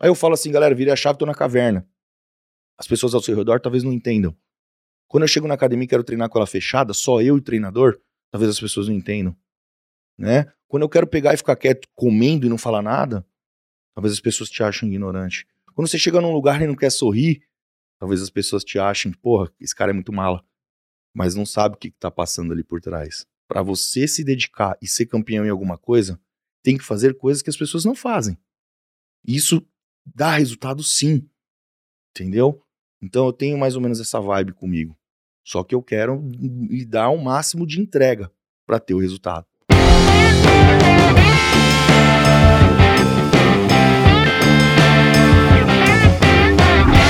Aí eu falo assim, galera, virei a chave, tô na caverna. As pessoas ao seu redor talvez não entendam. Quando eu chego na academia e quero treinar com ela fechada, só eu e o treinador, talvez as pessoas não entendam. Né? Quando eu quero pegar e ficar quieto comendo e não falar nada, talvez as pessoas te achem ignorante. Quando você chega num lugar e não quer sorrir, talvez as pessoas te achem, porra, esse cara é muito mala. Mas não sabe o que, que tá passando ali por trás. Para você se dedicar e ser campeão em alguma coisa, tem que fazer coisas que as pessoas não fazem. Isso dá resultado sim. Entendeu? Então eu tenho mais ou menos essa vibe comigo. Só que eu quero lhe dar o um máximo de entrega para ter o resultado.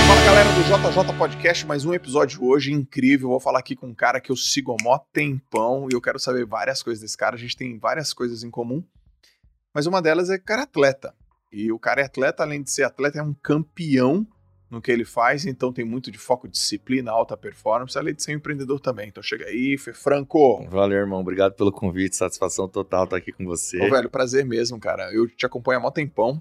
Fala galera do JJ Podcast, mais um episódio hoje incrível. Vou falar aqui com um cara que eu sigo há mó tempão e eu quero saber várias coisas desse cara. A gente tem várias coisas em comum, mas uma delas é cara atleta. E o cara é atleta, além de ser atleta, é um campeão no que ele faz, então tem muito de foco, disciplina, alta performance, além de ser um empreendedor também. Então chega aí, Fê Franco. Valeu, irmão. Obrigado pelo convite, satisfação total estar aqui com você. Ô, velho, prazer mesmo, cara. Eu te acompanho há mó tempão.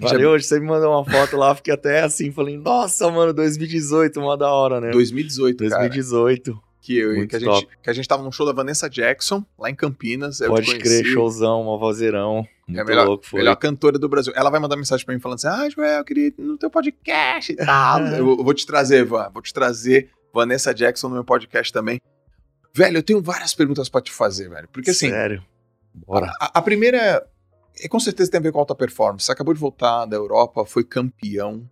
Valeu, hoje você me mandou uma foto lá, fiquei até assim, falei, nossa, mano, 2018, uma da hora, né? 2018, 2018. Cara. Que, eu, que, a gente, que a gente tava num show da Vanessa Jackson, lá em Campinas. Pode crer, showzão, uma vozeirão. Muito é a melhor, louco, foi. melhor cantora do Brasil. Ela vai mandar mensagem pra mim falando assim: Ah, Joel, eu queria ir no teu podcast e tal. eu, eu vou te trazer, Van. Vou te trazer Vanessa Jackson no meu podcast também. Velho, eu tenho várias perguntas pra te fazer, velho. Porque assim. Sério? Bora. A, a primeira é, é, com certeza tem a ver com alta performance. Você acabou de voltar da Europa, foi campeão,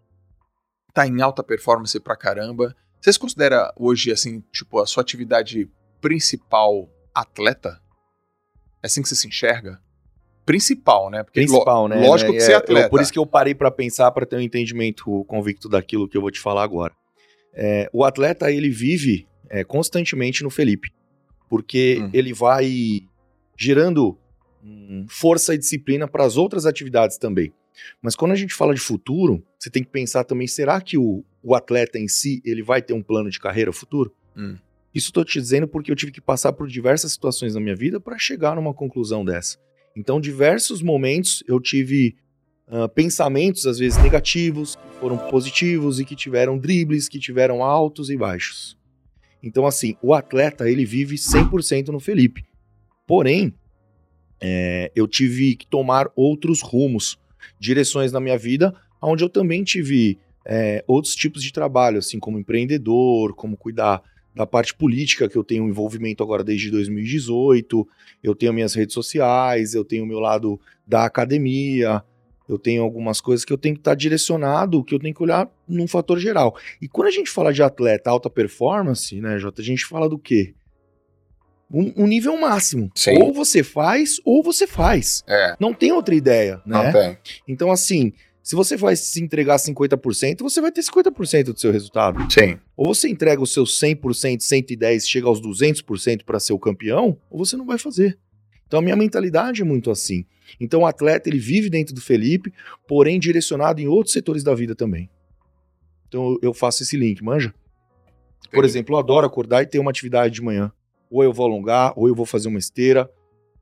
tá em alta performance pra caramba. Você se considera hoje, assim, tipo, a sua atividade principal atleta? É assim que você se enxerga? Principal, né? Porque principal, né? Lógico né? que você é, é atleta. Eu, por isso que eu parei para pensar, para ter um entendimento convicto daquilo que eu vou te falar agora. É, o atleta, ele vive é, constantemente no Felipe, porque hum. ele vai gerando hum, força e disciplina para as outras atividades também. Mas quando a gente fala de futuro, você tem que pensar também, será que o, o atleta em si, ele vai ter um plano de carreira futuro? Hum. Isso estou te dizendo porque eu tive que passar por diversas situações na minha vida para chegar numa conclusão dessa. Então, diversos momentos eu tive uh, pensamentos, às vezes negativos, que foram positivos e que tiveram dribles, que tiveram altos e baixos. Então, assim, o atleta, ele vive 100% no Felipe. Porém, é, eu tive que tomar outros rumos direções na minha vida, onde eu também tive é, outros tipos de trabalho, assim como empreendedor, como cuidar da parte política, que eu tenho envolvimento agora desde 2018, eu tenho minhas redes sociais, eu tenho o meu lado da academia, eu tenho algumas coisas que eu tenho que estar direcionado, que eu tenho que olhar num fator geral. E quando a gente fala de atleta alta performance, né, Jota, a gente fala do quê? um, um nível máximo. Sim. Ou você faz, ou você faz. É. Não tem outra ideia, né? Não tem. Então, assim, se você vai se entregar 50%, você vai ter 50% do seu resultado. Sim. Ou você entrega o seu 100%, 110%, chega aos 200% para ser o campeão, ou você não vai fazer. Então a minha mentalidade é muito assim. Então o atleta ele vive dentro do Felipe, porém direcionado em outros setores da vida também. Então eu faço esse link, manja? Por exemplo, eu adoro acordar e ter uma atividade de manhã ou eu vou alongar, ou eu vou fazer uma esteira.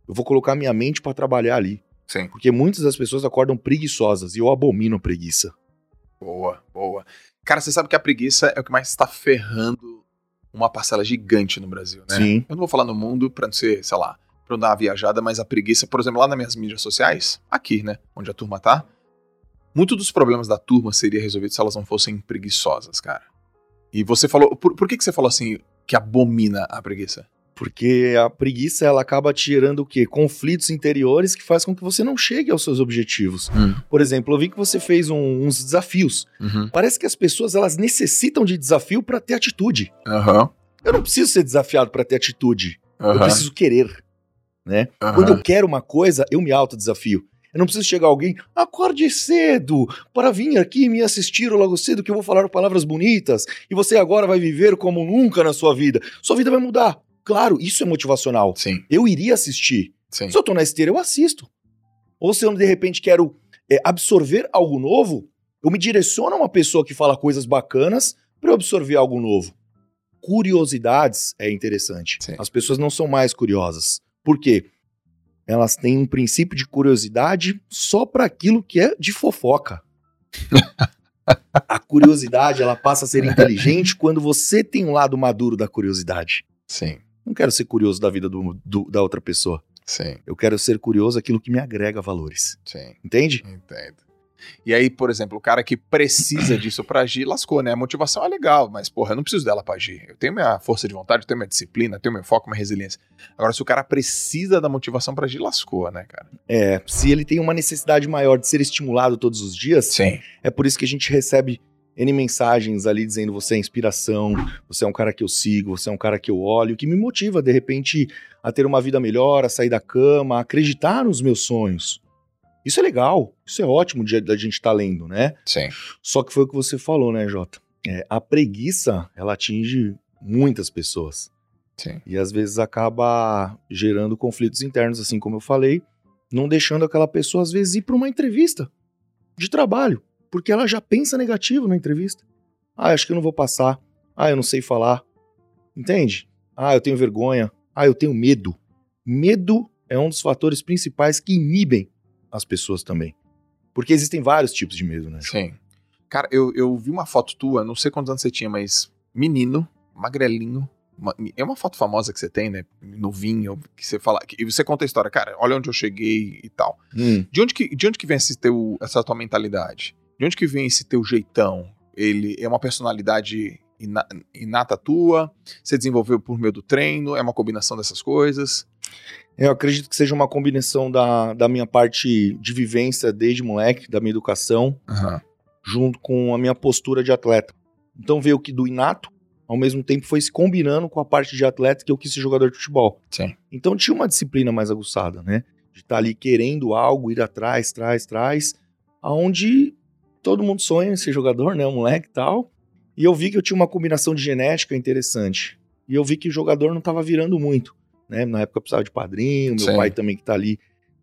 Eu vou colocar minha mente para trabalhar ali. Sim. Porque muitas das pessoas acordam preguiçosas e eu abomino a preguiça. Boa, boa. Cara, você sabe que a preguiça é o que mais está ferrando uma parcela gigante no Brasil, né? Sim. Eu não vou falar no mundo pra não ser, sei lá, pra não dar uma viajada, mas a preguiça, por exemplo, lá nas minhas mídias sociais, aqui, né, onde a turma tá, muito dos problemas da turma seria resolvido se elas não fossem preguiçosas, cara. E você falou, por, por que, que você falou assim, que abomina a preguiça? Porque a preguiça ela acaba te gerando o quê? Conflitos interiores que faz com que você não chegue aos seus objetivos. Hum. Por exemplo, eu vi que você fez um, uns desafios. Uhum. Parece que as pessoas elas necessitam de desafio para ter atitude. Uhum. Eu não preciso ser desafiado para ter atitude. Uhum. Eu preciso querer. Né? Quando eu quero uma coisa, eu me autodesafio. Eu não preciso chegar alguém, acorde cedo para vir aqui me assistir logo cedo que eu vou falar palavras bonitas e você agora vai viver como nunca na sua vida. Sua vida vai mudar. Claro, isso é motivacional. Sim. Eu iria assistir. Sim. Se eu tô na esteira, eu assisto. Ou se eu de repente quero é, absorver algo novo, eu me direciono a uma pessoa que fala coisas bacanas para eu absorver algo novo. Curiosidades é interessante. Sim. As pessoas não são mais curiosas. Por quê? Elas têm um princípio de curiosidade só para aquilo que é de fofoca. a curiosidade, ela passa a ser inteligente quando você tem um lado maduro da curiosidade. Sim. Não quero ser curioso da vida do, do, da outra pessoa. Sim. Eu quero ser curioso aquilo que me agrega valores. Sim. Entende? Entendo. E aí, por exemplo, o cara que precisa disso para agir, lascou, né? A motivação é legal, mas, porra, eu não preciso dela para agir. Eu tenho minha força de vontade, eu tenho minha disciplina, eu tenho meu foco, minha resiliência. Agora, se o cara precisa da motivação para agir, lascou, né, cara? É, se ele tem uma necessidade maior de ser estimulado todos os dias, Sim. é por isso que a gente recebe N mensagens ali dizendo você é inspiração, você é um cara que eu sigo, você é um cara que eu olho, que me motiva, de repente, a ter uma vida melhor, a sair da cama, a acreditar nos meus sonhos. Isso é legal, isso é ótimo de, da gente estar tá lendo, né? Sim. Só que foi o que você falou, né, Jota? É, a preguiça, ela atinge muitas pessoas. Sim. E às vezes acaba gerando conflitos internos, assim como eu falei, não deixando aquela pessoa, às vezes, ir para uma entrevista de trabalho, porque ela já pensa negativo na entrevista. Ah, acho que eu não vou passar. Ah, eu não sei falar. Entende? Ah, eu tenho vergonha. Ah, eu tenho medo. Medo é um dos fatores principais que inibem as pessoas também. Porque existem vários tipos de medo, né? Sim. Cara, eu, eu vi uma foto tua, não sei quantos anos você tinha, mas menino, magrelinho. Uma, é uma foto famosa que você tem, né? No vinho, que você fala. Que, e você conta a história, cara, olha onde eu cheguei e tal. Hum. De, onde que, de onde que vem esse teu, essa tua mentalidade? De onde que vem esse teu jeitão? Ele é uma personalidade ina, inata tua? Você desenvolveu por meio do treino? É uma combinação dessas coisas? Eu acredito que seja uma combinação da, da minha parte de vivência desde moleque, da minha educação, uhum. junto com a minha postura de atleta. Então veio que do inato, ao mesmo tempo foi se combinando com a parte de atleta que eu quis ser jogador de futebol. Sim. Então tinha uma disciplina mais aguçada, né? De estar tá ali querendo algo, ir atrás, traz, traz, aonde todo mundo sonha em ser jogador, né? Um moleque e tal. E eu vi que eu tinha uma combinação de genética interessante. E eu vi que o jogador não estava virando muito né? Na época eu precisava de padrinho, meu Sim. pai também que tá ali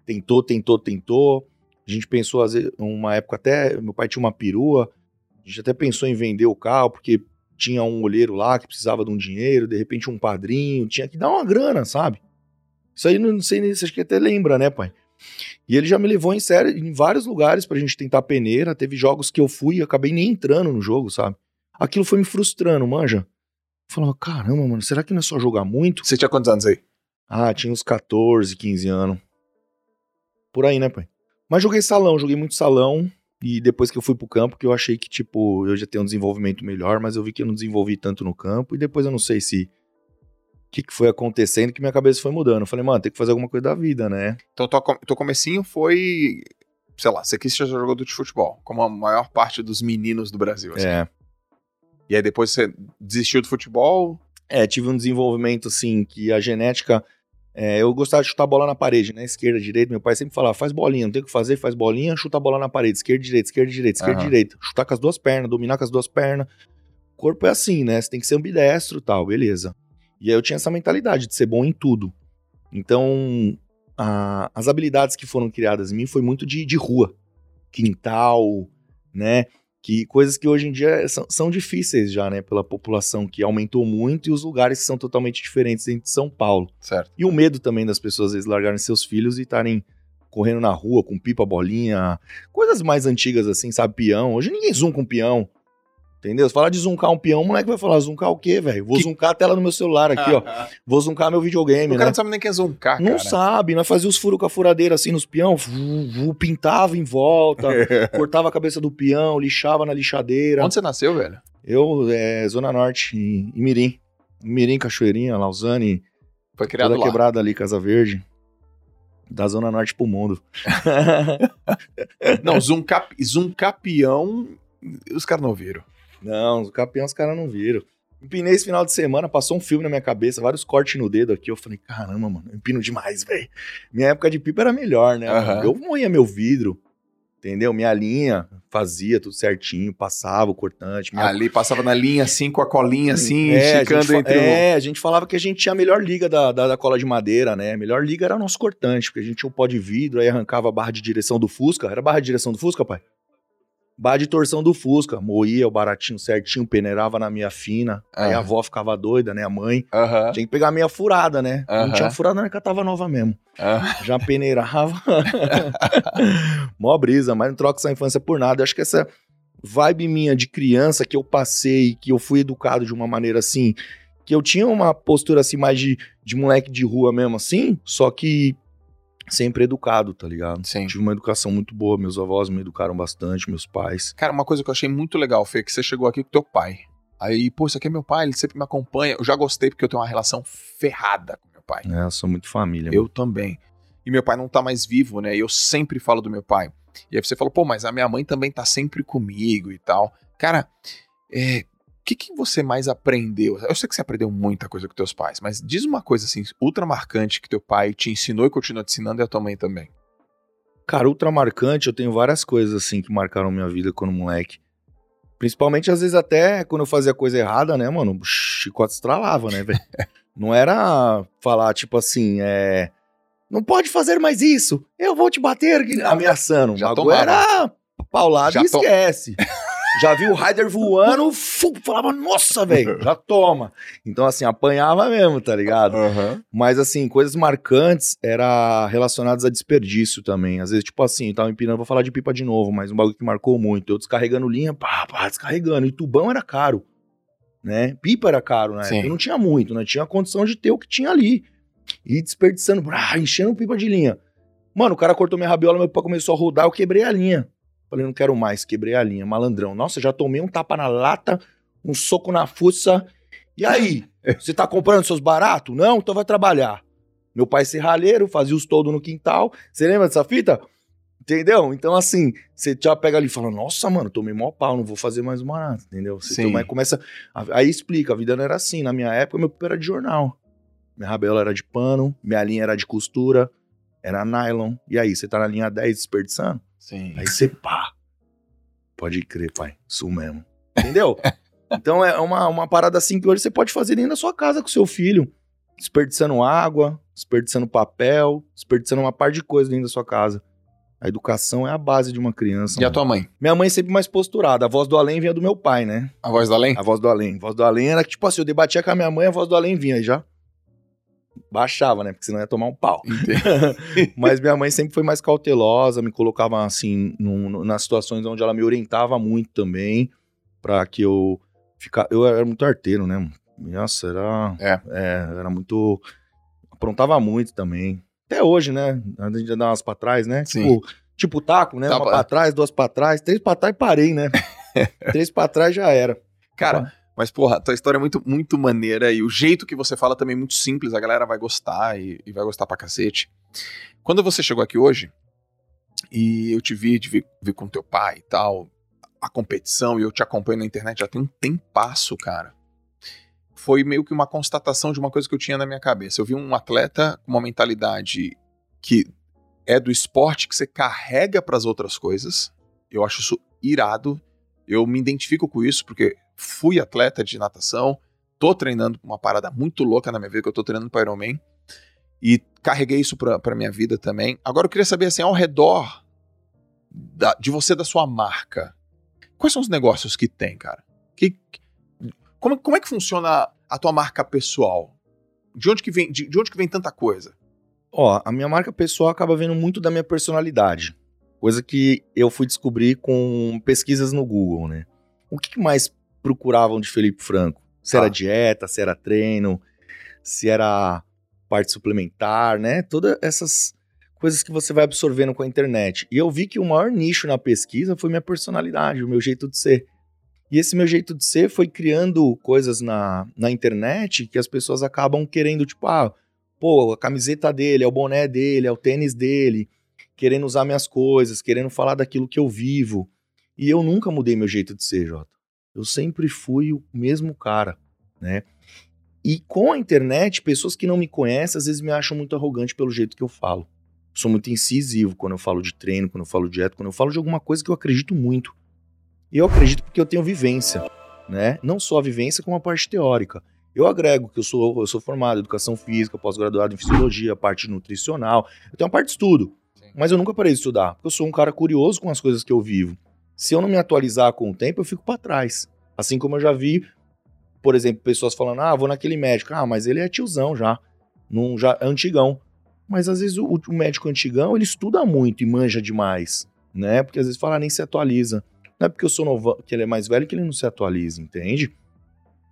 tentou, tentou, tentou. A gente pensou, às vezes, uma época até, meu pai tinha uma perua, a gente até pensou em vender o carro, porque tinha um olheiro lá que precisava de um dinheiro, de repente um padrinho, tinha que dar uma grana, sabe? Isso aí não sei nem se que até lembra, né, pai? E ele já me levou em sério em vários lugares pra gente tentar peneira. Teve jogos que eu fui e acabei nem entrando no jogo, sabe? Aquilo foi me frustrando, manja. Eu falava, caramba, mano, será que não é só jogar muito? Você tinha quantos anos aí? Ah, tinha uns 14, 15 anos. Por aí, né, pai? Mas joguei salão, joguei muito salão. E depois que eu fui pro campo, que eu achei que, tipo, eu já tenho um desenvolvimento melhor, mas eu vi que eu não desenvolvi tanto no campo. E depois eu não sei se. O que, que foi acontecendo que minha cabeça foi mudando. Eu falei, mano, tem que fazer alguma coisa da vida, né? Então, teu comecinho foi. Sei lá, você quis ser jogador de futebol, como a maior parte dos meninos do Brasil. Assim. É. E aí depois você desistiu do futebol? É, tive um desenvolvimento, assim, que a genética é, eu gostava de chutar bola na parede, né? Esquerda, direita. Meu pai sempre falava: faz bolinha, não tem o que fazer, faz bolinha, chuta a bola na parede. Esquerda, direita, esquerda, direita, esquerda, uhum. direita. Chutar com as duas pernas, dominar com as duas pernas. O corpo é assim, né? Você tem que ser ambidestro e tal, beleza. E aí eu tinha essa mentalidade de ser bom em tudo. Então, a, as habilidades que foram criadas em mim foi muito de, de rua, quintal, né? que coisas que hoje em dia são, são, difíceis já, né, pela população que aumentou muito e os lugares que são totalmente diferentes dentro de São Paulo. Certo. E o medo também das pessoas às vezes largarem seus filhos e estarem correndo na rua com pipa, bolinha, coisas mais antigas assim, sabe, peão. Hoje ninguém zoom com peão. Entendeu? Se falar de zuncar um peão, o moleque vai falar, zuncar o quê, velho? Vou que... zuncar a tela do meu celular aqui, ó. Vou zuncar meu videogame, o né? cara não sabe nem que é zuncar, Não cara. sabe, nós fazia os furos com a furadeira assim nos peão, pintava em volta, cortava a cabeça do peão, lixava na lixadeira. Onde você nasceu, velho? Eu, é, Zona Norte, em, em Mirim. Mirim, Cachoeirinha, Lausanne. Foi criado toda lá. quebrada ali, Casa Verde. Da Zona Norte pro mundo. não, zuncar, zuncar peão, os caras não viram. Não, o campeão os caras não viram. Empinei esse final de semana, passou um filme na minha cabeça, vários cortes no dedo aqui. Eu falei, caramba, mano, eu empino demais, velho. Minha época de pipa era melhor, né? Uhum. Eu moía meu vidro, entendeu? Minha linha fazia tudo certinho, passava o cortante. Minha... Ali passava na linha assim, com a colinha assim, é, esticando a entre É, o... a gente falava que a gente tinha a melhor liga da, da, da, cola de madeira, né? A melhor liga era o nosso cortante, porque a gente tinha o pó de vidro, aí arrancava a barra de direção do Fusca. Era a barra de direção do Fusca, pai? Bar de torção do Fusca. Moía o baratinho certinho, peneirava na minha fina. Aí a avó ficava doida, né? A mãe. Aham. Tinha que pegar a meia furada, né? Não Aham. tinha furada, não, que tava nova mesmo. Já peneirava. Mó brisa, mas não troca essa infância por nada. Eu acho que essa vibe minha de criança que eu passei, que eu fui educado de uma maneira assim, que eu tinha uma postura assim mais de, de moleque de rua mesmo assim, só que sempre educado, tá ligado? Sim. Tive uma educação muito boa, meus avós me educaram bastante, meus pais. Cara, uma coisa que eu achei muito legal, Fê, é que você chegou aqui com teu pai. Aí, pô, isso aqui é meu pai, ele sempre me acompanha. Eu já gostei porque eu tenho uma relação ferrada com meu pai. É, eu sou muito família. Eu também. E meu pai não tá mais vivo, né? E eu sempre falo do meu pai. E aí você falou, pô, mas a minha mãe também tá sempre comigo e tal. Cara, é, que, que você mais aprendeu? Eu sei que você aprendeu muita coisa com teus pais, mas diz uma coisa assim, ultra marcante que teu pai te ensinou e continua te ensinando e a tua mãe também. Cara, ultra marcante, eu tenho várias coisas assim que marcaram minha vida quando moleque. Principalmente, às vezes, até quando eu fazia coisa errada, né, mano? O chicote estralava, né, velho? Não era falar, tipo assim, é. Não pode fazer mais isso. Eu vou te bater, ameaçando. Já tomava. era paulado Já e esquece. Já viu o Raider voando, fu, falava, nossa, velho, já toma. Então, assim, apanhava mesmo, tá ligado? Mas, assim, coisas marcantes era relacionadas a desperdício também. Às vezes, tipo assim, tava empinando, vou falar de pipa de novo, mas um bagulho que marcou muito. Eu descarregando linha, pá, pá, descarregando. E tubão era caro, né? Pipa era caro, né? Sim. Eu não tinha muito, né? Tinha a condição de ter o que tinha ali. E desperdiçando, brá, enchendo pipa de linha. Mano, o cara cortou minha rabiola, meu pau começou a rodar, eu quebrei a linha. Falei, não quero mais, quebrei a linha, malandrão. Nossa, já tomei um tapa na lata, um soco na fuça. E aí? Você tá comprando seus baratos? Não? Então vai trabalhar. Meu pai serralheiro, fazia os todos no quintal. Você lembra dessa fita? Entendeu? Então, assim, você já pega ali e fala: Nossa, mano, tomei mó pau, não vou fazer mais um barato, entendeu? Você toma- aí começa. Aí explica: a vida não era assim. Na minha época, meu pipa era de jornal. Minha rabiola era de pano, minha linha era de costura, era nylon. E aí, você tá na linha 10 desperdiçando? Sim. Aí você pá. Pode crer, pai. Isso mesmo. Entendeu? então é uma, uma parada assim que hoje você pode fazer dentro da sua casa com seu filho. Desperdiçando água, desperdiçando papel, desperdiçando uma par de coisa dentro da sua casa. A educação é a base de uma criança. E a mano. tua mãe? Minha mãe sempre mais posturada. A voz do além vinha do meu pai, né? A voz da além? A voz do além. A voz do além era que, tipo assim, eu debatia com a minha mãe, a voz do além vinha. Aí já baixava, né? Porque senão ia tomar um pau. Mas minha mãe sempre foi mais cautelosa, me colocava assim num- num- nas situações onde ela me orientava muito também, pra que eu ficar. Eu era muito arteiro, né? Nossa, era. É. era muito. Aprontava muito também. Até hoje, né? A gente dá umas pra trás, né? Sim. Tipo, tipo taco, né? Tá, uma pa- pra trás, duas pra trás, três pra trás e parei, né? três pra trás já era. Cara, mas porra, tua história é muito, muito maneira e o jeito que você fala também é muito simples, a galera vai gostar e, e vai gostar pra cacete. Quando você chegou aqui hoje e eu te vi, te vi, vi com teu pai e tal, a competição e eu te acompanho na internet já tem um tempasso, cara. Foi meio que uma constatação de uma coisa que eu tinha na minha cabeça. Eu vi um atleta com uma mentalidade que é do esporte que você carrega pras outras coisas. Eu acho isso irado. Eu me identifico com isso porque fui atleta de natação, tô treinando uma parada muito louca na minha vida, que eu tô treinando para Ironman, e carreguei isso pra, pra minha vida também. Agora eu queria saber, assim, ao redor da- de você, da sua marca, quais são os negócios que tem, cara? Que, como, como é que funciona a tua marca pessoal? De onde que vem, de, de onde que vem tanta coisa? Ó, a minha marca pessoal acaba vendo muito da minha personalidade. Coisa que eu fui descobrir com pesquisas no Google, né? O que que mais procuravam de Felipe Franco? Se era Ah. dieta, se era treino, se era parte suplementar, né? Todas essas coisas que você vai absorvendo com a internet. E eu vi que o maior nicho na pesquisa foi minha personalidade, o meu jeito de ser. E esse meu jeito de ser foi criando coisas na, na internet que as pessoas acabam querendo, tipo, ah, pô, a camiseta dele, é o boné dele, é o tênis dele, querendo usar minhas coisas, querendo falar daquilo que eu vivo. E eu nunca mudei meu jeito de ser, Jota. Eu sempre fui o mesmo cara, né? E com a internet, pessoas que não me conhecem às vezes me acham muito arrogante pelo jeito que eu falo. Sou muito incisivo quando eu falo de treino, quando eu falo de dieta, quando eu falo de alguma coisa que eu acredito muito. E eu acredito porque eu tenho vivência, né? Não só a vivência, como a parte teórica. Eu agrego que eu sou, eu sou formado em educação física, pós-graduado em fisiologia, parte nutricional. Eu tenho uma parte de estudo, Sim. mas eu nunca parei de estudar, porque eu sou um cara curioso com as coisas que eu vivo. Se eu não me atualizar com o tempo, eu fico para trás. Assim como eu já vi, por exemplo, pessoas falando: ah, vou naquele médico. Ah, mas ele é tiozão já. Num, já é antigão. Mas às vezes o, o, médico antigão, ele estuda muito e manja demais, né? Porque às vezes fala, ah, nem se atualiza. Não é porque eu sou novo, que ele é mais velho que ele não se atualiza, entende?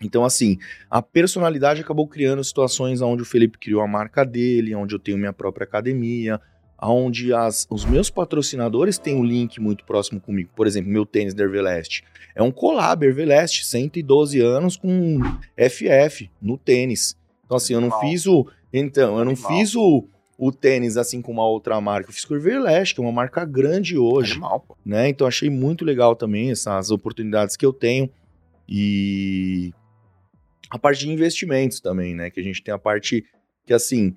Então, assim, a personalidade acabou criando situações onde o Felipe criou a marca dele, onde eu tenho minha própria academia, onde as, os meus patrocinadores têm um link muito próximo comigo. Por exemplo, meu tênis da Herveleste. É um collab Herveleste, 112 anos com FF no tênis. Então, assim, eu não fiz o. Então, eu não fiz o, o tênis assim com uma outra marca. Eu fiz com o Herveleste, que é uma marca grande hoje. Animal, pô. Né? Então, achei muito legal também essas oportunidades que eu tenho. E a parte de investimentos também, né? Que a gente tem a parte que, assim,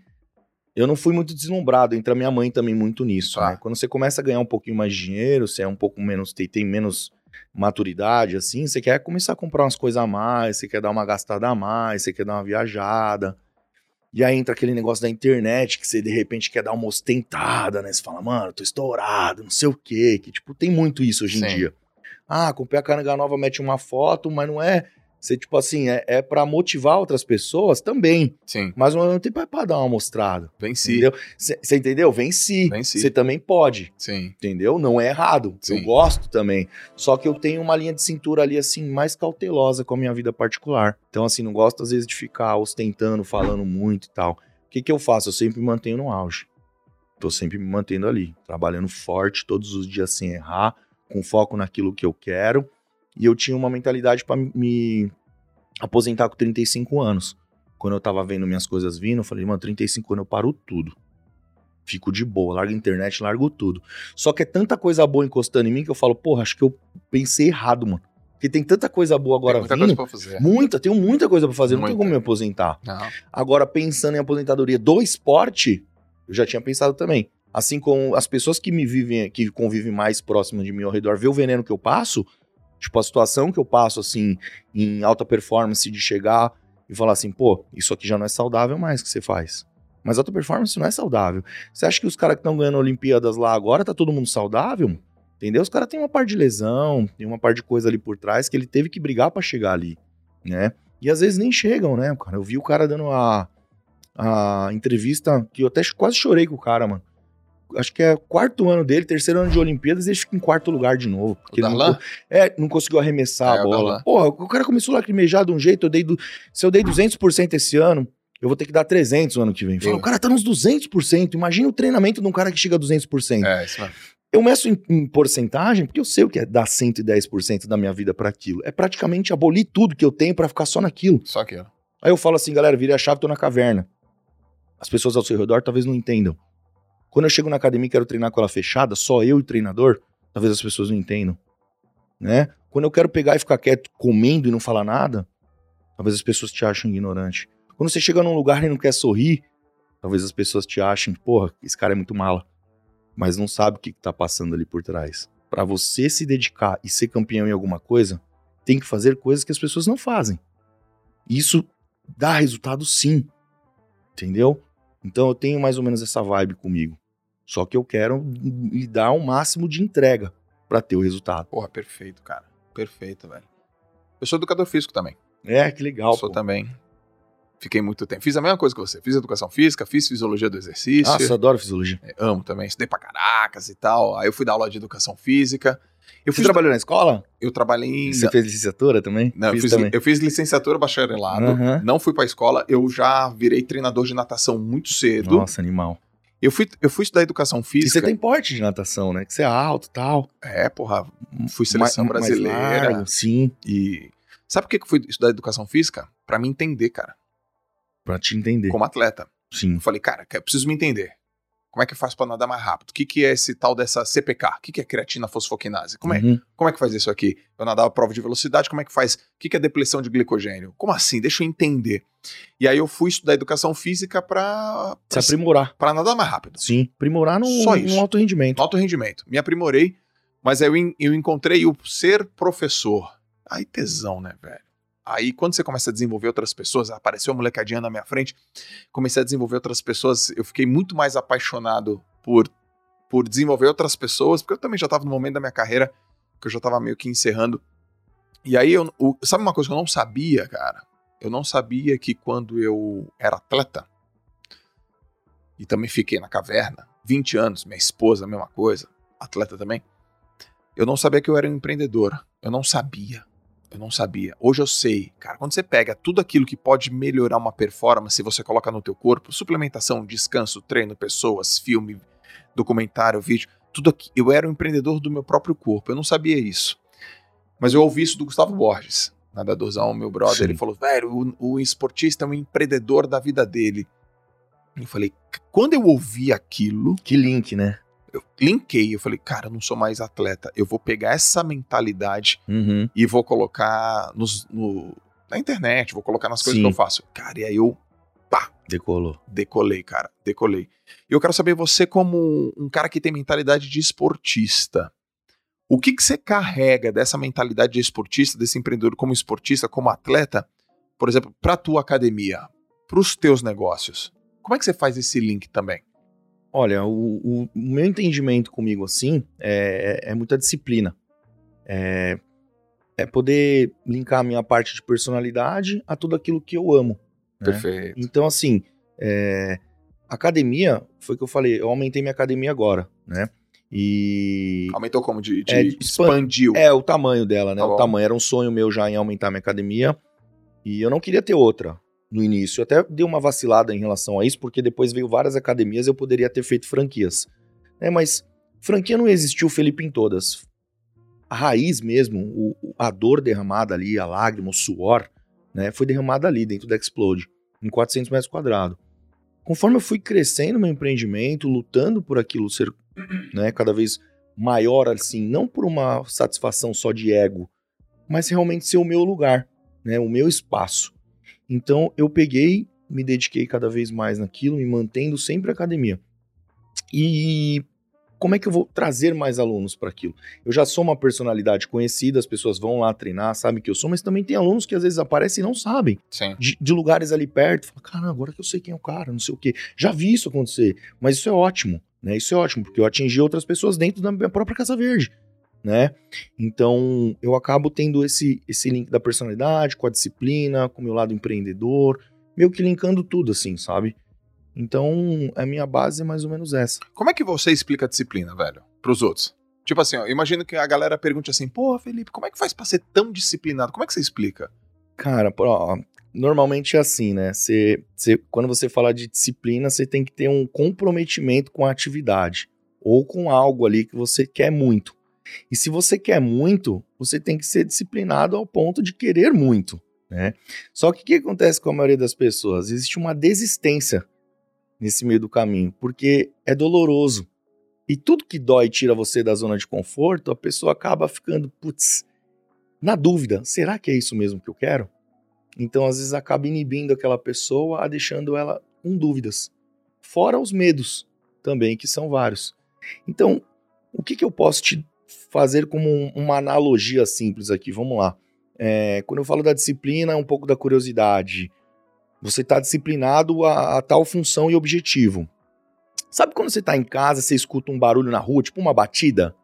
eu não fui muito deslumbrado, entra minha mãe também muito nisso, né? Quando você começa a ganhar um pouquinho mais de dinheiro, você é um pouco menos, tem, tem menos maturidade, assim, você quer começar a comprar umas coisas a mais, você quer dar uma gastada a mais, você quer dar uma viajada. E aí entra aquele negócio da internet que você de repente quer dar uma ostentada, né? Você fala, mano, tô estourado, não sei o quê. Que, tipo, tem muito isso hoje Sim. em dia. Ah, comprei a carga nova, mete uma foto, mas não é você, tipo assim, é, é para motivar outras pessoas também. Sim. Mas ao mesmo tempo é pra dar uma mostrada. Venci. Você entendeu? Venci. Você também pode. Sim. Entendeu? Não é errado. Sim. Eu gosto também. Só que eu tenho uma linha de cintura ali, assim, mais cautelosa com a minha vida particular. Então, assim, não gosto às vezes de ficar ostentando, falando muito e tal. O que, que eu faço? Eu sempre me mantenho no auge. Tô sempre me mantendo ali, trabalhando forte todos os dias sem errar, com foco naquilo que eu quero e eu tinha uma mentalidade para me aposentar com 35 anos. Quando eu tava vendo minhas coisas vindo, eu falei, mano, 35 anos eu paro tudo. Fico de boa, largo a internet, largo tudo. Só que é tanta coisa boa encostando em mim que eu falo, porra, acho que eu pensei errado, mano. Porque tem tanta coisa boa agora tem muita vindo. Coisa pra fazer. Muita, tenho muita coisa para fazer, muita. não tem como me aposentar. Não. Agora, pensando em aposentadoria do esporte, eu já tinha pensado também. Assim como as pessoas que me vivem, que convivem mais próximas de mim ao redor, vê o veneno que eu passo, Tipo, a situação que eu passo, assim, em alta performance, de chegar e falar assim, pô, isso aqui já não é saudável mais que você faz. Mas alta performance não é saudável. Você acha que os caras que estão ganhando Olimpíadas lá agora, tá todo mundo saudável? Entendeu? Os caras têm uma parte de lesão, tem uma parte de coisa ali por trás que ele teve que brigar para chegar ali, né? E às vezes nem chegam, né, cara? Eu vi o cara dando a, a entrevista que eu até quase chorei com o cara, mano acho que é quarto ano dele, terceiro ano de Olimpíadas, ele fica em quarto lugar de novo. Porque ele não, é, não conseguiu arremessar é, a bola. Porra, o cara começou a lacrimejar de um jeito, eu dei do, se eu dei 200% esse ano, eu vou ter que dar 300 no ano que vem. Fala, o cara tá nos 200%, imagina o treinamento de um cara que chega a 200%. É, isso mesmo. Eu meço em, em, porcentagem, porque eu sei o que é dar 110% da minha vida para aquilo. É praticamente abolir tudo que eu tenho para ficar só naquilo. Só aquilo. Aí eu falo assim, galera, virei a chave, tô na caverna. As pessoas ao seu redor talvez não entendam. Quando eu chego na academia e quero treinar com ela fechada, só eu e o treinador, talvez as pessoas não entendam. Né? Quando eu quero pegar e ficar quieto comendo e não falar nada, talvez as pessoas te achem ignorante. Quando você chega num lugar e não quer sorrir, talvez as pessoas te achem, porra, esse cara é muito mala. Mas não sabe o que, que tá passando ali por trás. Para você se dedicar e ser campeão em alguma coisa, tem que fazer coisas que as pessoas não fazem. Isso dá resultado sim. Entendeu? Então eu tenho mais ou menos essa vibe comigo. Só que eu quero lhe dar o um máximo de entrega para ter o resultado. Porra, perfeito, cara. Perfeito, velho. Eu sou educador físico também. É, que legal. Eu sou pô. também. Fiquei muito tempo. Fiz a mesma coisa que você. Fiz educação física, fiz fisiologia do exercício. Nossa, adoro fisiologia. É, amo também. Estudei pra caracas e tal. Aí eu fui dar aula de educação física. Eu Você trabalhou na escola? Eu trabalhei em... Você fez licenciatura também? Não, fiz eu, fiz, também. eu fiz licenciatura bacharelado. Uhum. Não fui pra escola. Eu já virei treinador de natação muito cedo. Nossa, animal. Eu fui, eu fui estudar educação física. E você tem porte de natação, né? Que você é alto e tal. É, porra. Fui seleção mais, brasileira. Mais largo, sim. E. Sabe por que eu fui estudar educação física? Para me entender, cara. Pra te entender. Como atleta. Sim. Eu falei, cara, eu preciso me entender. Como é que eu faço para nadar mais rápido? O que, que é esse tal dessa CPK? O que, que é creatina fosfoquinase? Como é, uhum. como é que faz isso aqui? Eu nadava prova de velocidade, como é que faz? O que, que é depressão de glicogênio? Como assim? Deixa eu entender. E aí eu fui estudar educação física para se aprimorar, para nadar mais rápido. Sim, aprimorar no, Só isso. no alto rendimento. No alto rendimento. Me aprimorei, mas aí eu, eu encontrei o ser professor. Aí tesão, né, velho? Aí, quando você começa a desenvolver outras pessoas, apareceu uma molecadinha na minha frente, comecei a desenvolver outras pessoas, eu fiquei muito mais apaixonado por, por desenvolver outras pessoas, porque eu também já estava no momento da minha carreira que eu já tava meio que encerrando. E aí, eu, o, sabe uma coisa que eu não sabia, cara? Eu não sabia que quando eu era atleta, e também fiquei na caverna, 20 anos, minha esposa, a mesma coisa, atleta também, eu não sabia que eu era um empreendedor. Eu não sabia. Eu não sabia. Hoje eu sei. Cara, quando você pega tudo aquilo que pode melhorar uma performance, você coloca no teu corpo, suplementação, descanso, treino, pessoas, filme, documentário, vídeo, tudo aqui. Eu era um empreendedor do meu próprio corpo. Eu não sabia isso. Mas eu ouvi isso do Gustavo Borges, nadadorzão, meu brother. Sim. Ele falou, velho, o, o esportista é um empreendedor da vida dele. Eu falei, quando eu ouvi aquilo. Que link, né? Eu linkei, eu falei, cara, eu não sou mais atleta. Eu vou pegar essa mentalidade uhum. e vou colocar nos, no, na internet, vou colocar nas coisas Sim. que eu faço. Cara, e aí eu. Pá! Decolou. Decolei, cara. Decolei. E eu quero saber, você, como um cara que tem mentalidade de esportista, o que, que você carrega dessa mentalidade de esportista, desse empreendedor como esportista, como atleta, por exemplo, para a tua academia, para os teus negócios? Como é que você faz esse link também? Olha, o, o, meu entendimento comigo assim é, é muita disciplina. É, é, poder linkar a minha parte de personalidade a tudo aquilo que eu amo. Né? Perfeito. Então, assim, é, academia, foi o que eu falei, eu aumentei minha academia agora, né? E. Aumentou como? De, de é, expandiu. É, o tamanho dela, né? Tá o tamanho. Era um sonho meu já em aumentar minha academia. E eu não queria ter outra no início. Eu até dei uma vacilada em relação a isso, porque depois veio várias academias eu poderia ter feito franquias. É, mas franquia não existiu, Felipe, em todas. A raiz mesmo, o, a dor derramada ali, a lágrima, o suor, né, foi derramada ali dentro da Explode, em 400 metros quadrados. Conforme eu fui crescendo meu empreendimento, lutando por aquilo ser né, cada vez maior, assim, não por uma satisfação só de ego, mas realmente ser o meu lugar, né, o meu espaço. Então eu peguei, me dediquei cada vez mais naquilo, me mantendo sempre academia. E como é que eu vou trazer mais alunos para aquilo? Eu já sou uma personalidade conhecida, as pessoas vão lá treinar, sabem que eu sou, mas também tem alunos que às vezes aparecem e não sabem. De, de, lugares ali perto. Fala, cara, agora que eu sei quem é o cara, não sei o quê. Já vi isso acontecer, mas isso é ótimo, né? Isso é ótimo, porque eu atingi outras pessoas dentro da minha própria Casa Verde. Né? Então, eu acabo tendo esse, esse link da personalidade com a disciplina, com o meu lado empreendedor, meio que linkando tudo, assim, sabe? Então, a minha base é mais ou menos essa. Como é que você explica a disciplina, velho, pros outros? Tipo assim, ó, imagino que a galera pergunte assim, pô, Felipe, como é que faz pra ser tão disciplinado? Como é que você explica? Cara, ó, normalmente é assim, né? Você, você, quando você fala de disciplina, você tem que ter um comprometimento com a atividade ou com algo ali que você quer muito. E se você quer muito, você tem que ser disciplinado ao ponto de querer muito, né? Só que o que acontece com a maioria das pessoas? Existe uma desistência nesse meio do caminho, porque é doloroso. E tudo que dói e tira você da zona de conforto, a pessoa acaba ficando, putz, na dúvida, será que é isso mesmo que eu quero? Então, às vezes, acaba inibindo aquela pessoa, deixando ela com dúvidas. Fora os medos também, que são vários. Então, o que, que eu posso te fazer como um, uma analogia simples aqui? Vamos lá. É, quando eu falo da disciplina, é um pouco da curiosidade, você está disciplinado a, a, tal função e objetivo. Sabe quando você está em casa, você escuta um barulho na rua, tipo uma batida?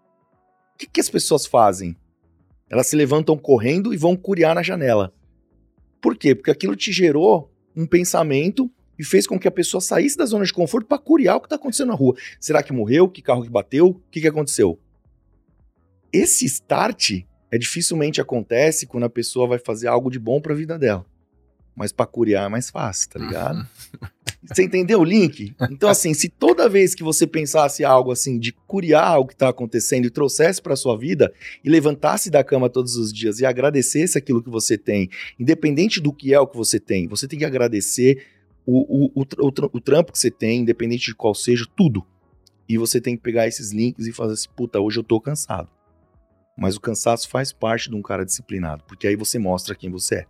O que, que as pessoas fazem? Elas se levantam correndo e vão curiar na janela. Por quê? Porque aquilo te gerou um pensamento e fez com que a pessoa saísse da zona de conforto para curiar o que está acontecendo na rua. Será que morreu? Que carro que bateu? O que, que aconteceu? Esse start é dificilmente acontece quando a pessoa vai fazer algo de bom para a vida dela mas para curiar é mais fácil, tá ligado? Uhum. Você entendeu o link? Então, assim, se toda vez que você pensasse algo assim, de curiar o que está acontecendo e trouxesse para sua vida e levantasse da cama todos os dias e agradecesse aquilo que você tem, independente do que é o que você tem, você tem que agradecer o, o, o, o, o trampo que você tem, independente de qual seja, tudo. E você tem que pegar esses links e fazer assim, puta, hoje eu tô cansado. Mas o cansaço faz parte de um cara disciplinado, porque aí você mostra quem você é.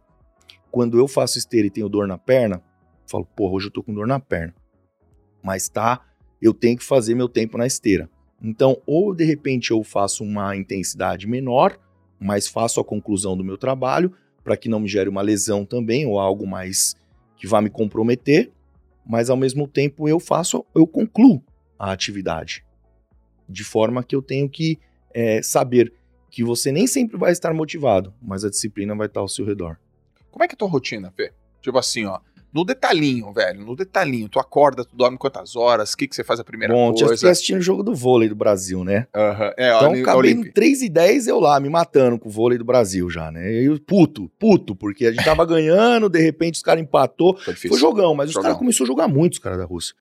Quando eu faço esteira e tenho dor na perna, falo, porra, hoje eu tô com dor na perna. Mas tá, eu tenho que fazer meu tempo na esteira. Então, ou de repente eu faço uma intensidade menor, mas faço a conclusão do meu trabalho, para que não me gere uma lesão também, ou algo mais que vá me comprometer, mas ao mesmo tempo eu faço, eu concluo a atividade. De forma que eu tenho que é, saber que você nem sempre vai estar motivado, mas a disciplina vai estar ao seu redor. Como é que é a tua rotina, Fê? Tipo assim, ó, no detalhinho, velho, no detalhinho. Tu acorda, tu dorme quantas horas? O que, que você faz a primeira Bom, coisa? Bom, assistindo o jogo do vôlei do Brasil, né? Uhum. É, então, acabei no 3 e 10 eu lá, me matando com o vôlei do Brasil já, né? Eu, puto, puto, porque a gente tava ganhando, de repente os caras empatou. Foi, Foi jogão, mas jogão. os caras começaram a jogar muito, os caras da Rússia.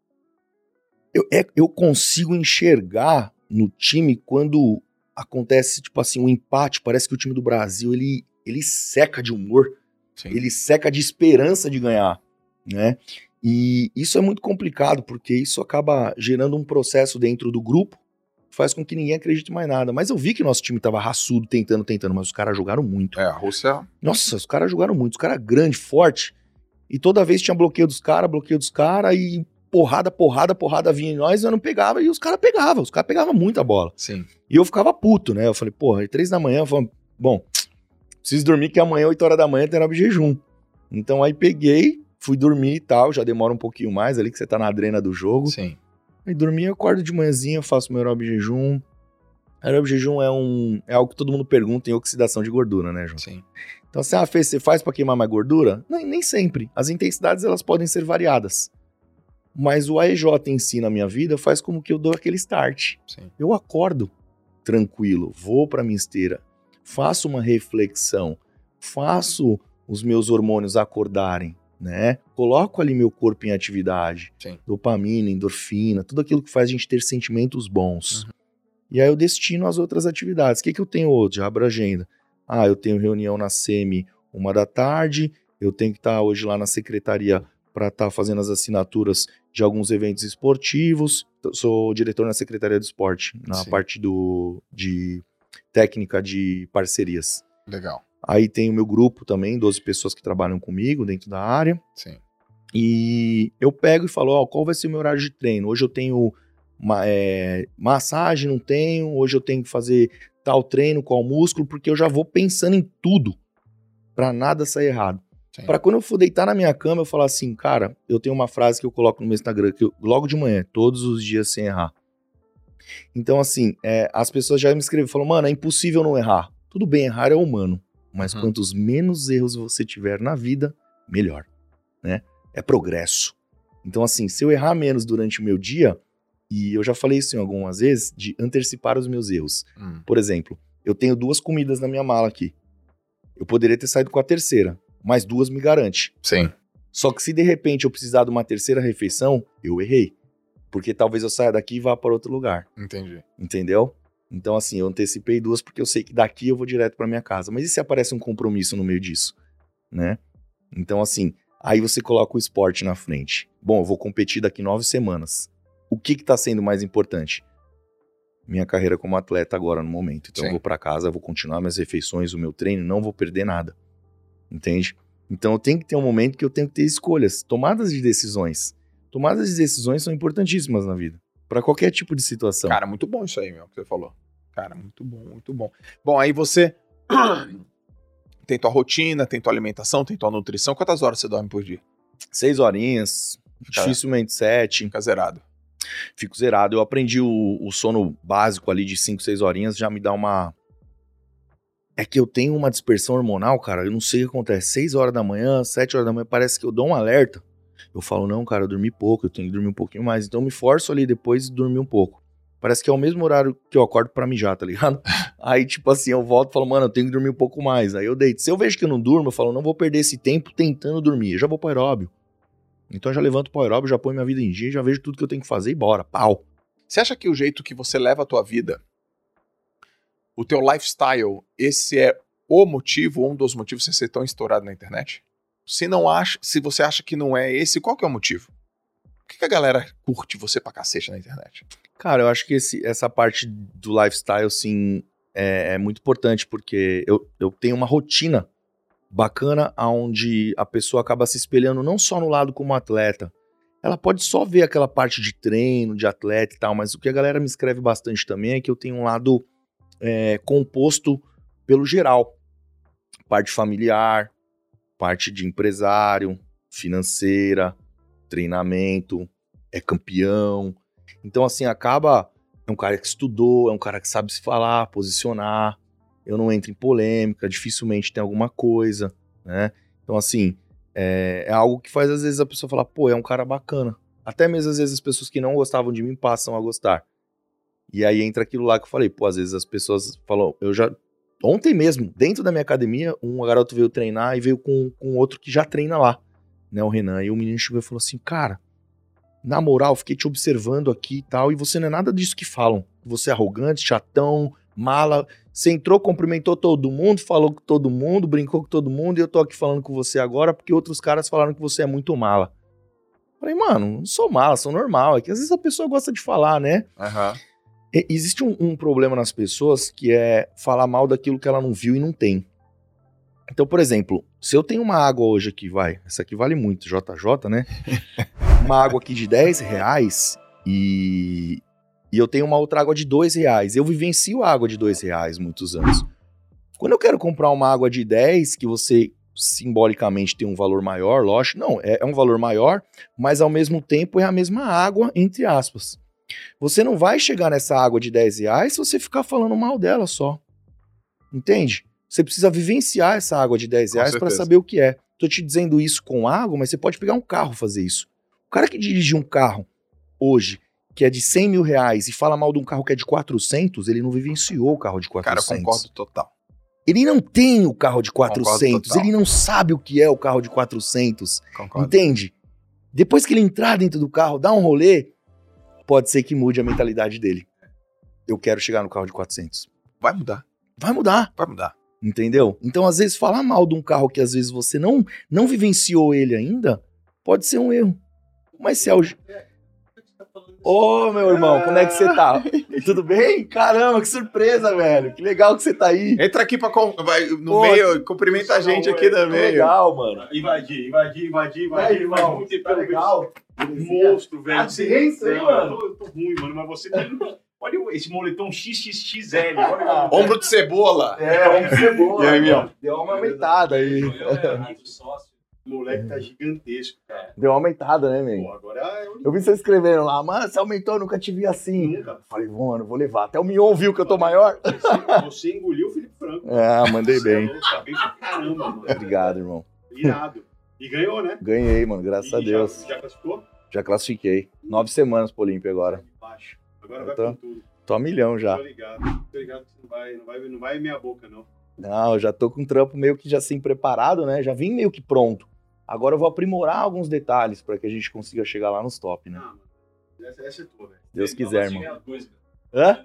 Eu, é, eu consigo enxergar no time quando acontece, tipo assim, um empate, parece que o time do Brasil, ele, ele seca de humor, Sim. ele seca de esperança de ganhar né? E isso é muito complicado, porque isso acaba gerando um processo dentro do grupo, faz com que ninguém acredite mais nada. Mas eu vi que nosso time tava raçudo, tentando, tentando, mas os caras jogaram muito. É, a Rússia. Nossa, os caras jogaram muito, os caras grande, forte. E toda vez tinha bloqueio dos caras, bloqueio dos caras, e porrada, porrada, porrada vinha em nós, eu não pegava, e os caras pegavam, os caras pegavam muita bola. Sim. E eu ficava puto, né? Eu falei, porra, três da manhã, eu falei, bom, preciso dormir que amanhã, 8 horas da manhã, tem de jejum. Então aí peguei, Fui dormir e tal, já demora um pouquinho mais ali que você tá na adrena do jogo. Sim. Aí dormi, eu acordo de manhãzinha, faço meu aeróbio jejum. Aeróbio jejum é um é algo que todo mundo pergunta em oxidação de gordura, né, João? Sim. Então, assim, ah, Fê, você faz para queimar mais gordura? Nem, nem sempre. As intensidades, elas podem ser variadas. Mas o AEJ em si, na minha vida, faz como que eu dou aquele start. Sim. Eu acordo tranquilo, vou pra minha esteira, faço uma reflexão, faço os meus hormônios acordarem, né? Coloco ali meu corpo em atividade. Sim. Dopamina, endorfina, tudo aquilo que faz a gente ter sentimentos bons. Uhum. E aí eu destino as outras atividades. O que, que eu tenho hoje? Abro a agenda. Ah, eu tenho reunião na SEMI uma da tarde, eu tenho que estar tá hoje lá na secretaria para estar tá fazendo as assinaturas de alguns eventos esportivos. Sou diretor na Secretaria do Esporte, na Sim. parte do, de técnica de parcerias. Legal. Aí tem o meu grupo também, 12 pessoas que trabalham comigo dentro da área. Sim. E eu pego e falo, ó, qual vai ser o meu horário de treino? Hoje eu tenho uma, é, massagem, não tenho. Hoje eu tenho que fazer tal treino, qual músculo, porque eu já vou pensando em tudo para nada sair errado. Para quando eu for deitar na minha cama, eu falar assim, cara, eu tenho uma frase que eu coloco no meu Instagram, que eu, logo de manhã, todos os dias sem errar. Então, assim, é, as pessoas já me escrevem, falam, mano, é impossível não errar. Tudo bem, errar é humano. Mas uhum. quantos menos erros você tiver na vida, melhor, né? É progresso. Então, assim, se eu errar menos durante o meu dia, e eu já falei isso em algumas vezes, de antecipar os meus erros. Uhum. Por exemplo, eu tenho duas comidas na minha mala aqui. Eu poderia ter saído com a terceira, mas duas me garante. Sim. Só que se de repente eu precisar de uma terceira refeição, eu errei. Porque talvez eu saia daqui e vá para outro lugar. Entendi. Entendeu? Então, assim, eu antecipei duas porque eu sei que daqui eu vou direto para minha casa. Mas e se aparece um compromisso no meio disso, né? Então, assim, aí você coloca o esporte na frente. Bom, eu vou competir daqui nove semanas. O que que tá sendo mais importante? Minha carreira como atleta agora no momento. Então, Sim. eu vou para casa, vou continuar minhas refeições, o meu treino, não vou perder nada. Entende? Então, eu tenho que ter um momento que eu tenho que ter escolhas, tomadas de decisões. Tomadas de decisões são importantíssimas na vida para qualquer tipo de situação. Cara, muito bom isso aí, meu, que você falou. Cara, muito bom, muito bom. Bom, aí você tem tua rotina, tem tua alimentação, tem tua nutrição. Quantas horas você dorme por dia? Seis horinhas, Fica, dificilmente sete. Fica zerado. Fico zerado. Eu aprendi o, o sono básico ali de cinco, seis horinhas, já me dá uma... É que eu tenho uma dispersão hormonal, cara, eu não sei o que acontece. Seis horas da manhã, sete horas da manhã, parece que eu dou um alerta eu falo, não, cara, eu dormi pouco, eu tenho que dormir um pouquinho mais. Então eu me forço ali depois de dormir um pouco. Parece que é o mesmo horário que eu acordo para mijar, tá ligado? Aí, tipo assim, eu volto e falo, mano, eu tenho que dormir um pouco mais. Aí eu deito. Se eu vejo que eu não durmo, eu falo, não vou perder esse tempo tentando dormir. Eu já vou pro aeróbio. Então eu já levanto pro aeróbio, já ponho minha vida em dia, já vejo tudo que eu tenho que fazer e bora, pau. Você acha que o jeito que você leva a tua vida, o teu lifestyle, esse é o motivo, um dos motivos de você ser tão estourado na internet? Se não acha, se você acha que não é esse, qual que é o motivo? Por que, que a galera curte você pra cacete na internet? Cara, eu acho que esse, essa parte do lifestyle, sim, é, é, muito importante, porque eu, eu tenho uma rotina bacana onde a pessoa acaba se espelhando não só no lado como atleta. Ela pode só ver aquela parte de treino, de atleta e tal, mas o que a galera me escreve bastante também é que eu tenho um lado é, composto pelo geral. Parte familiar, parte de empresário, financeira, treinamento, é campeão. Então, assim, acaba. É um cara que estudou, é um cara que sabe se falar, posicionar. eu não entro em polêmica, dificilmente tem alguma coisa, né? Então, assim, é, é algo que faz às vezes a pessoa falar, pô, é um cara bacana. Até mesmo às vezes as pessoas que não gostavam de mim passam a gostar. E aí entra aquilo lá que eu falei, pô, às vezes as pessoas falam, eu já. Ontem mesmo, dentro da minha academia, um garoto veio treinar e veio com, com outro que já treina lá, né, o Renan. E o menino chegou e falou assim, cara, na moral, fiquei te observando aqui e tal, e você não é nada disso que falam. Você é arrogante, chatão, mala. Você entrou, cumprimentou todo mundo, falou com todo mundo, brincou com todo mundo, e eu tô aqui falando com você agora porque outros caras falaram que você é muito mala. Falei, mano, não sou mala, sou normal. É que às vezes a pessoa gosta de falar, né? Aham. E- Existe um, um problema nas pessoas que é falar mal daquilo que ela não viu e não tem. Então, por exemplo, se eu tenho uma água hoje aqui, vai, essa aqui vale muito, JJ, né? uma água aqui de 10 reais e, e eu tenho uma outra água de 2 reais. Eu vivencio a água de 2 reais muitos anos. Quando eu quero comprar uma água de 10, que você simbolicamente tem um valor maior, lógico, não, é, é um valor maior, mas ao mesmo tempo é a mesma água, entre aspas. Você não vai chegar nessa água de 10 reais se você ficar falando mal dela só. Entende? Você precisa vivenciar essa água de 10 Com reais para saber o que é. Tô te dizendo isso com água, mas você pode pegar um carro e fazer isso. O cara que dirige um carro hoje, que é de 100 mil reais, e fala mal de um carro que é de 400, ele não vivenciou o carro de 400. Cara, eu concordo total. Ele não tem o carro de Concordo 400, total. ele não sabe o que é o carro de 400. Concordo. Entende? Depois que ele entrar dentro do carro, dar um rolê, pode ser que mude a mentalidade dele. Eu quero chegar no carro de 400. Vai mudar, Vai mudar, vai mudar. entendeu? Então, às vezes, falar mal de um carro que às vezes você não, não vivenciou ele ainda, pode ser um erro. Mas se é o. Ô, meu irmão, como é que você tá? Tudo bem? Caramba, que surpresa, velho. Que legal que você tá aí. Entra aqui pra com... vai, no Pô, meio, cumprimenta a gente aqui Que também. legal, mano. Invadir, invadir, invadir, E invadir. irmão? Muito tempo Tá que eu legal? Monstro, velho. Tá tenso, hein, Não, mano? Eu tô, eu tô ruim, mano, mas você tem. Olha esse moletom XXXL. Olha Ombro de cebola. É, vamos ser boa. E aí, meu? Deu uma aumentada aí. O moleque tá gigantesco, cara. Deu uma aumentada, né, man? Pô, agora é o Eu vi você escrevendo lá, mano, você aumentou, eu nunca te vi assim. Nunca. Falei, mano, vou levar. Até o Mion viu que eu tô maior. Você, você engoliu o Felipe Franco. É, mandei é bem. Tá bem pra caramba, mano. Obrigado, irmão. Irado. E ganhou, né? Ganhei, mano, graças E a já- Deus. Já, classificou? Já classifiquei. Nove semanas pro Olímpio agora. Baixo. Agora vai Então, com tudo. Tô a milhão já. Tô ligado. Tô ligado que não vai, não vai, não vai minha boca, não. Não, eu já tô com um trampo meio que já assim preparado, né? Já vim meio que pronto. Agora eu vou aprimorar alguns detalhes pra que a gente consiga chegar lá nos top, né? Ah, mano. Essa, essa é tua, velho. Deus quiser, coisa, Hã?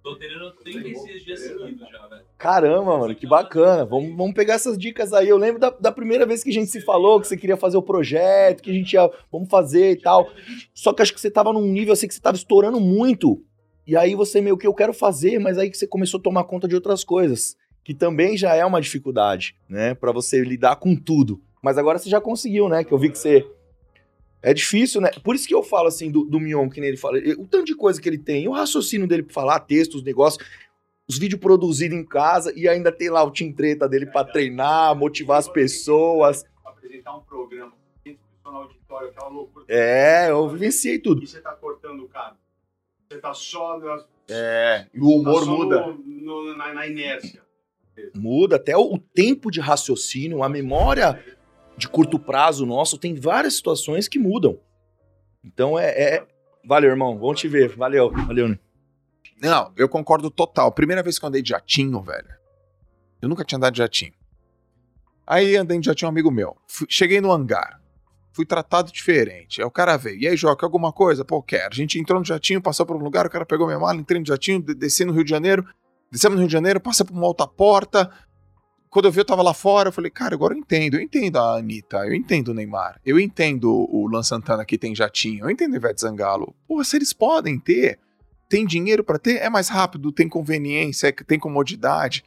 Tô treinando 36 dias seguidos já, velho. Caramba, mano, que bacana. Vamos, vamos pegar essas dicas aí. Eu lembro da, da primeira vez que a gente se falou, que você queria fazer o projeto, que a gente ia, vamos fazer e tal. Só que acho que você tava num nível assim que você tava estourando muito. E aí você meio que eu quero fazer, mas aí que você começou a tomar conta de outras coisas, que também já é uma dificuldade, né, Pra você lidar com tudo. Mas agora você já conseguiu, né? Que eu vi que você é difícil, né? Por isso que eu falo assim do, do Mion, que nem ele fala, o tanto de coisa que ele tem, o raciocínio dele pra falar, textos, negócios, os vídeos produzidos em casa e ainda tem lá o team treta dele pra treinar, motivar as pessoas. Apresentar um programa, no auditório, aquela loucura. É, eu vivenciei tudo. E você tá cortando o cara. Você tá só, na- É, e o humor tá muda. no- no- na, na inércia. Muda até o, o tempo de raciocínio, a memória de curto prazo nosso, tem várias situações que mudam. Então é. é- Valeu, irmão. Vamos te ver. Valeu. Valeu. Não, eu concordo total. Primeira vez que eu andei de jatinho, velho. Eu nunca tinha andado de jatinho. Aí andei de jatinho um amigo meu. Fui- cheguei no hangar. Fui tratado diferente. Aí o cara veio. E aí, Joca, alguma coisa? Pô, quero. A gente entrou no jatinho, passou por um lugar, o cara pegou minha mala, entrei no jatinho, de- desci no Rio de Janeiro. Descemos no Rio de Janeiro, passei por uma outra porta. Quando eu vi, eu tava lá fora, eu falei, cara, agora eu entendo. Eu entendo a Anitta, eu entendo o Neymar, eu entendo o Luan Santana que tem jatinho, eu entendo o Ivete Zangalo. Porra, se eles podem ter, tem dinheiro pra ter, é mais rápido, tem conveniência, é tem comodidade.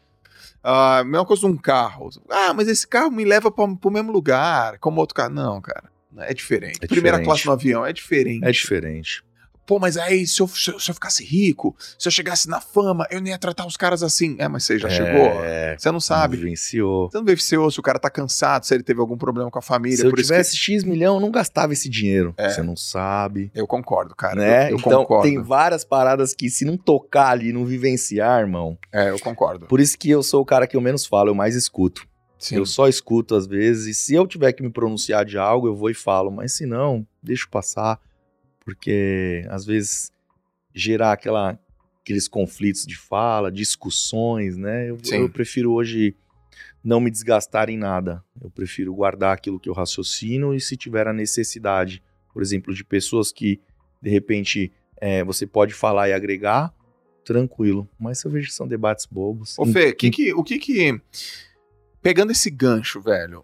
Ah, mesma coisa de um carro. Ah, mas esse carro me leva pra, pro mesmo lugar, como outro carro. Não, cara, é diferente. É Primeira diferente. classe no avião é diferente. É diferente. Pô, mas aí se eu, se eu, se eu ficasse rico, se eu chegasse na fama, eu não ia tratar os caras assim. É, mas você já chegou? É, Você não sabe. vivenciou. Você não vivenciou se o cara tá cansado, se ele teve algum problema com a família. Se eu tivesse X milhão, eu não gastava esse dinheiro. É. Você não sabe. que... Eu concordo, cara. né? Eu, eu então, concordo. tem várias paradas que se não tocar ali, não vivenciar, irmão. É, eu concordo. Por isso que eu sou o cara que eu menos falo, eu mais escuto. Sim. Eu só escuto às vezes, e se eu tiver que me pronunciar de algo, eu vou e falo, mas se não, deixo passar, porque às vezes gerar aquela, aqueles conflitos de fala, discussões, né? Eu, eu prefiro hoje não me desgastar em nada. Eu prefiro guardar aquilo que eu raciocino e se tiver a necessidade, por exemplo, de pessoas que de repente é, você pode falar e agregar, tranquilo. Mas eu vejo que são debates bobos. Ô, Fê, que que, o que que. Pegando esse gancho, velho,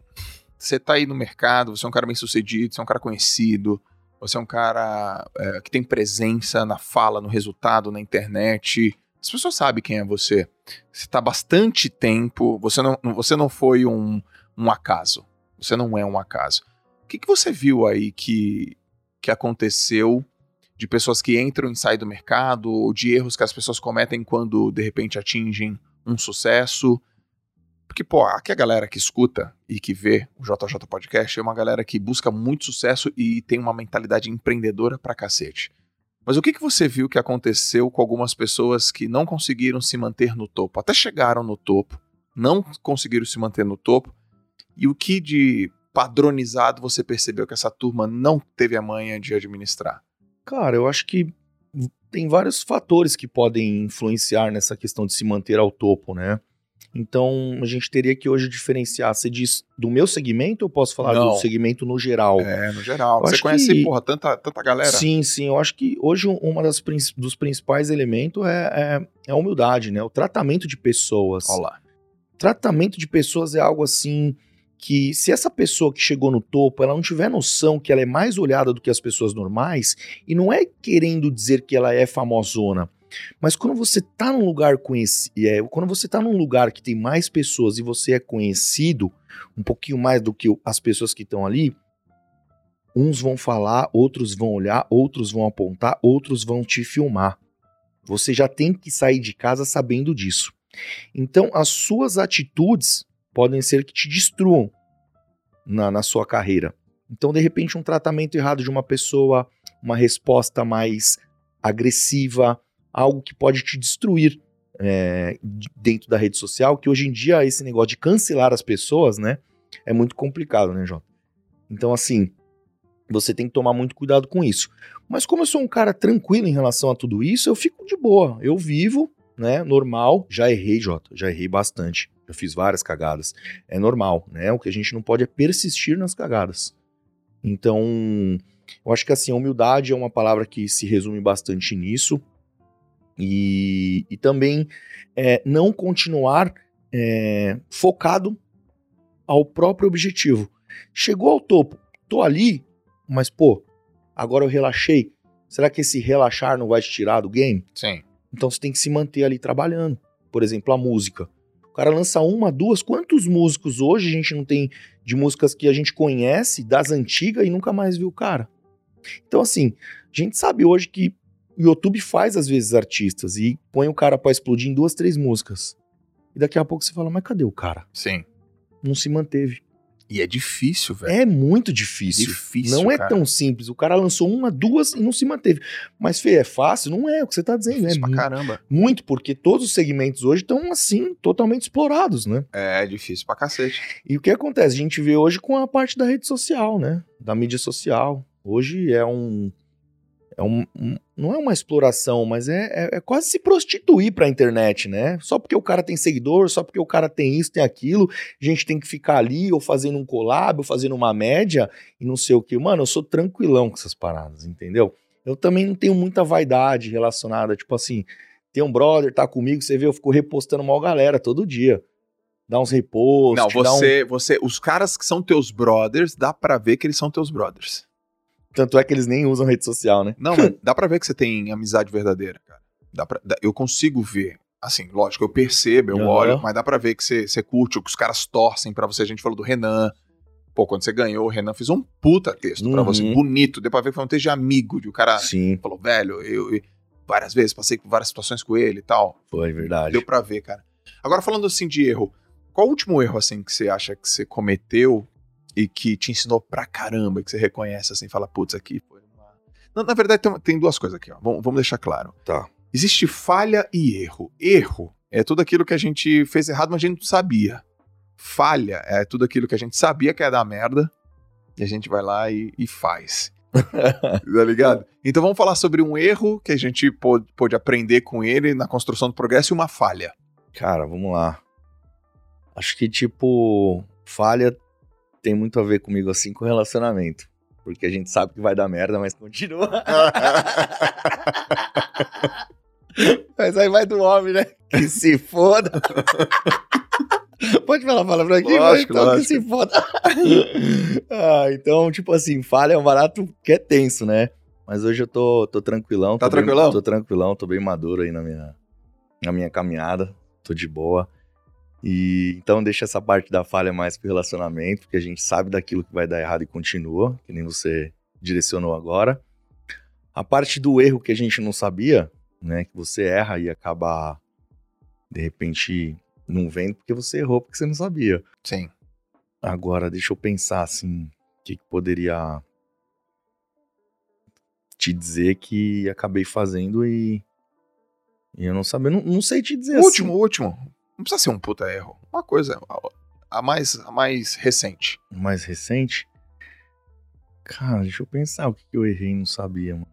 você tá aí no mercado, você é um cara bem sucedido, você é um cara conhecido, você é um cara é, que tem presença na fala, no resultado, na internet. As pessoas sabem quem é você. Você tá há bastante tempo, você não, você não foi um, um acaso. Você não é um acaso. O que, que você viu aí que, que aconteceu de pessoas que entram e saem do mercado, ou de erros que as pessoas cometem quando de repente atingem um sucesso? Porque, pô, aqui a galera que escuta e que vê o JJ Podcast é uma galera que busca muito sucesso e tem uma mentalidade empreendedora pra cacete. Mas o que, que você viu que aconteceu com algumas pessoas que não conseguiram se manter no topo? Até chegaram no topo, não conseguiram se manter no topo. E o que de padronizado você percebeu que essa turma não teve a manha de administrar? Cara, eu acho que tem vários fatores que podem influenciar nessa questão de se manter ao topo, né? Então, a gente teria que hoje diferenciar. Você diz do meu segmento ou posso falar Não. do segmento no geral? É, no geral. Eu Você conhece, que- porra, tanta, tanta galera? Sim, sim. Eu acho que hoje uma das dos principais elementos é, é, é a humildade, né? O tratamento de pessoas. Olha lá. Tratamento de pessoas é algo assim que se essa pessoa que chegou no topo, ela não tiver noção que ela é mais olhada do que as pessoas normais, e não é querendo dizer que ela é famosona, mas quando você tá num lugar conhecido, é, quando você tá num lugar que tem mais pessoas e você é conhecido, um pouquinho mais do que as pessoas que estão ali, uns vão falar, outros vão olhar, outros vão apontar, outros vão te filmar. Você já tem que sair de casa sabendo disso. Então, as suas atitudes podem ser que te destruam na, na sua carreira. Então, de repente, um tratamento errado de uma pessoa, uma resposta mais agressiva, algo que pode te destruir é, de- dentro da rede social, que hoje em dia esse negócio de cancelar as pessoas, né, é muito complicado, né, Jota? Então, assim, você tem que tomar muito cuidado com isso. Mas como eu sou um cara tranquilo em relação a tudo isso, eu fico de boa. Eu vivo, né, normal. Já errei, Jota, já errei bastante. Já fiz várias cagadas. É normal, né? O que a gente não pode é persistir nas cagadas. Então, eu acho que assim, a humildade é uma palavra que se resume bastante nisso. E, e também é, não continuar é, focado ao próprio objetivo. Chegou ao topo, tô ali, mas pô, agora eu relaxei. Será que esse relaxar não vai te tirar do game? Sim. Então você tem que se manter ali trabalhando. Por exemplo, a música. O cara lança uma, duas. Quantos músicos hoje a gente não tem de músicas que a gente conhece, das antigas, e nunca mais viu o cara? Então, assim, a gente sabe hoje que o YouTube faz às vezes artistas e põe o cara pra explodir em duas, três músicas. E daqui a pouco você fala, mas cadê o cara? Sim. Não se manteve. E é difícil, velho. É muito difícil. Difícil, não é cara. tão simples. O cara lançou uma, duas e não se manteve. Mas, Fê, é fácil? Não é o que você tá dizendo. Difícil é pra caramba. muito, porque todos os segmentos hoje estão, assim, totalmente explorados, né? É difícil pra cacete. E o que acontece? A gente vê hoje com a parte da rede social, né? Da mídia social. Hoje é um. É um, um- não é uma exploração, mas é, é, é quase se prostituir pra internet, né? Só porque o cara tem seguidor, só porque o cara tem isso, tem aquilo, a gente tem que ficar ali, ou fazendo um collab, ou fazendo uma média, e não sei o que. Mano, eu sou tranquilão com essas paradas, entendeu? Eu também não tenho muita vaidade relacionada, tipo assim, tem um brother, tá comigo, você vê, eu fico repostando mal galera todo dia. Dá uns reposts, Não, dá um- você, você. Os caras que são teus brothers, dá pra ver que eles são teus brothers. Tanto é que eles nem usam rede social, né? Não, mas dá pra ver que você tem amizade verdadeira, cara. Dá pra, dá- eu consigo ver. Assim, lógico, eu percebo, eu Aham. olho, mas dá pra ver que você, você curte, o que os caras torcem pra você. A gente falou do Renan. Pô, quando você ganhou, o Renan fez um puta texto pra Uhum. você, bonito. Deu pra ver que foi um texto de amigo, de o cara Sim, falou, velho, eu, eu várias vezes passei por várias situações com ele e tal. foi verdade. Deu pra ver, cara. Agora, falando assim de erro, qual o último erro, assim, que você acha que você cometeu e que te ensinou pra caramba, que você reconhece, assim, fala, putz, aqui foi uma... Na, na verdade, tem, tem duas coisas aqui, ó. Vamos, vamos deixar claro. Tá. Existe falha e erro. Erro é tudo aquilo que a gente fez errado, mas a gente não sabia. Falha é tudo aquilo que a gente sabia que ia dar merda e a gente vai lá e, e faz. tá ligado? Então vamos falar sobre um erro que a gente pôde, pôde aprender com ele na construção do progresso e uma falha. Cara, vamos lá. Acho que, tipo, falha tem muito a ver comigo assim com relacionamento. Porque a gente sabe que vai dar merda, mas continua. mas aí vai do homem, né? Que se foda. Pode falar a palavra aqui? Lógico, então. Que se foda. ah, então, tipo assim, falha é um barato que é tenso, né? Mas hoje eu tô, tô tranquilão. Tá tô bem- tranquilão? tô tranquilão, tô bem maduro aí na minha, na minha caminhada. Tô de boa. E então deixa essa parte da falha mais pro relacionamento, porque a gente sabe daquilo que vai dar errado e continua, que nem você direcionou agora. A parte do erro que a gente não sabia, né, que você erra e acaba de repente não vendo porque você errou porque você não sabia. Sim. Agora, deixa eu pensar assim, o que, que poderia te dizer que acabei fazendo e, e eu não sabia, não, não sei te dizer último, assim. último. Não precisa ser um puta erro. Uma coisa, a, a mais, a mais recente. mais recente. Cara, deixa eu pensar o que, eu errei e não sabia, mano.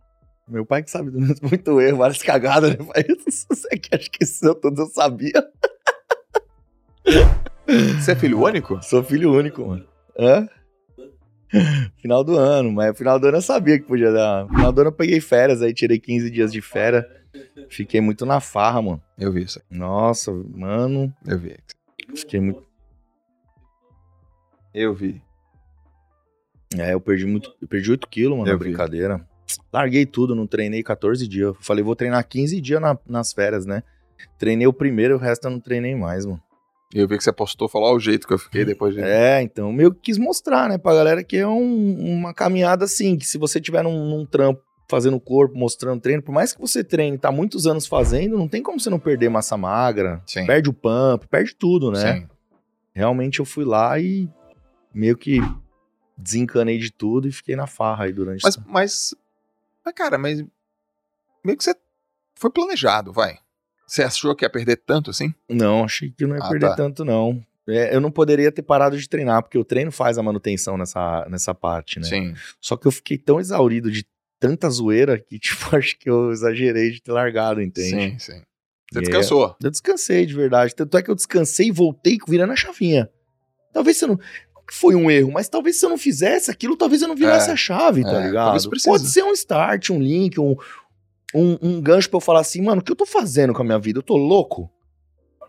Meu pai que sabe do muito erro, várias cagadas, né? pai? Você que acha que isso tudo eu sabia? Você é filho único? Sou filho único, mano. Hã? Final do ano, mas final do ano eu sabia que podia dar. Final do ano eu peguei férias, aí tirei 15 dias de férias. Fiquei muito na farra, mano. Eu vi isso aí. Nossa, mano. Eu vi. Fiquei muito. Eu vi. É, eu perdi muito. Eu perdi 8 quilos, mano, Eu na vi. brincadeira. Larguei tudo, não treinei 14 dias. Falei, vou treinar 15 dias na- nas férias, né? Treinei o primeiro, o resto eu não treinei mais, mano. Eu vi que você postou, falou ó, o jeito que eu fiquei depois de. É, então, meio que quis mostrar, né, pra galera que é um- uma caminhada assim, que se você tiver num, num trampo fazendo corpo, mostrando treino, por mais que você treine, tá muitos anos fazendo, não tem como você não perder massa magra, Sim. perde o pump, perde tudo, né? Sim. Realmente eu fui lá e meio que desencanei de tudo e fiquei na farra aí durante Mas, mas, mas, cara, mas meio que você foi planejado, vai. Você achou que ia perder tanto assim? Não, achei que não ia Ah, perder tá. tanto, não. É, eu não poderia ter parado de treinar, porque o treino faz a manutenção nessa, nessa parte, né? Sim. Só que eu fiquei tão exaurido de tanta zoeira que, tipo, acho que eu exagerei de ter largado, entende? Sim, sim. Você E descansou. Eu descansei de verdade. Tanto é que eu descansei e voltei virando a chavinha. Talvez você não. que foi um erro, mas talvez se eu não fizesse aquilo, talvez eu não virasse É, a chave, tá é, ligado? Pode ser um start, um link, um, um, um gancho pra eu falar assim, mano, o que eu tô fazendo com a minha vida? Eu tô louco?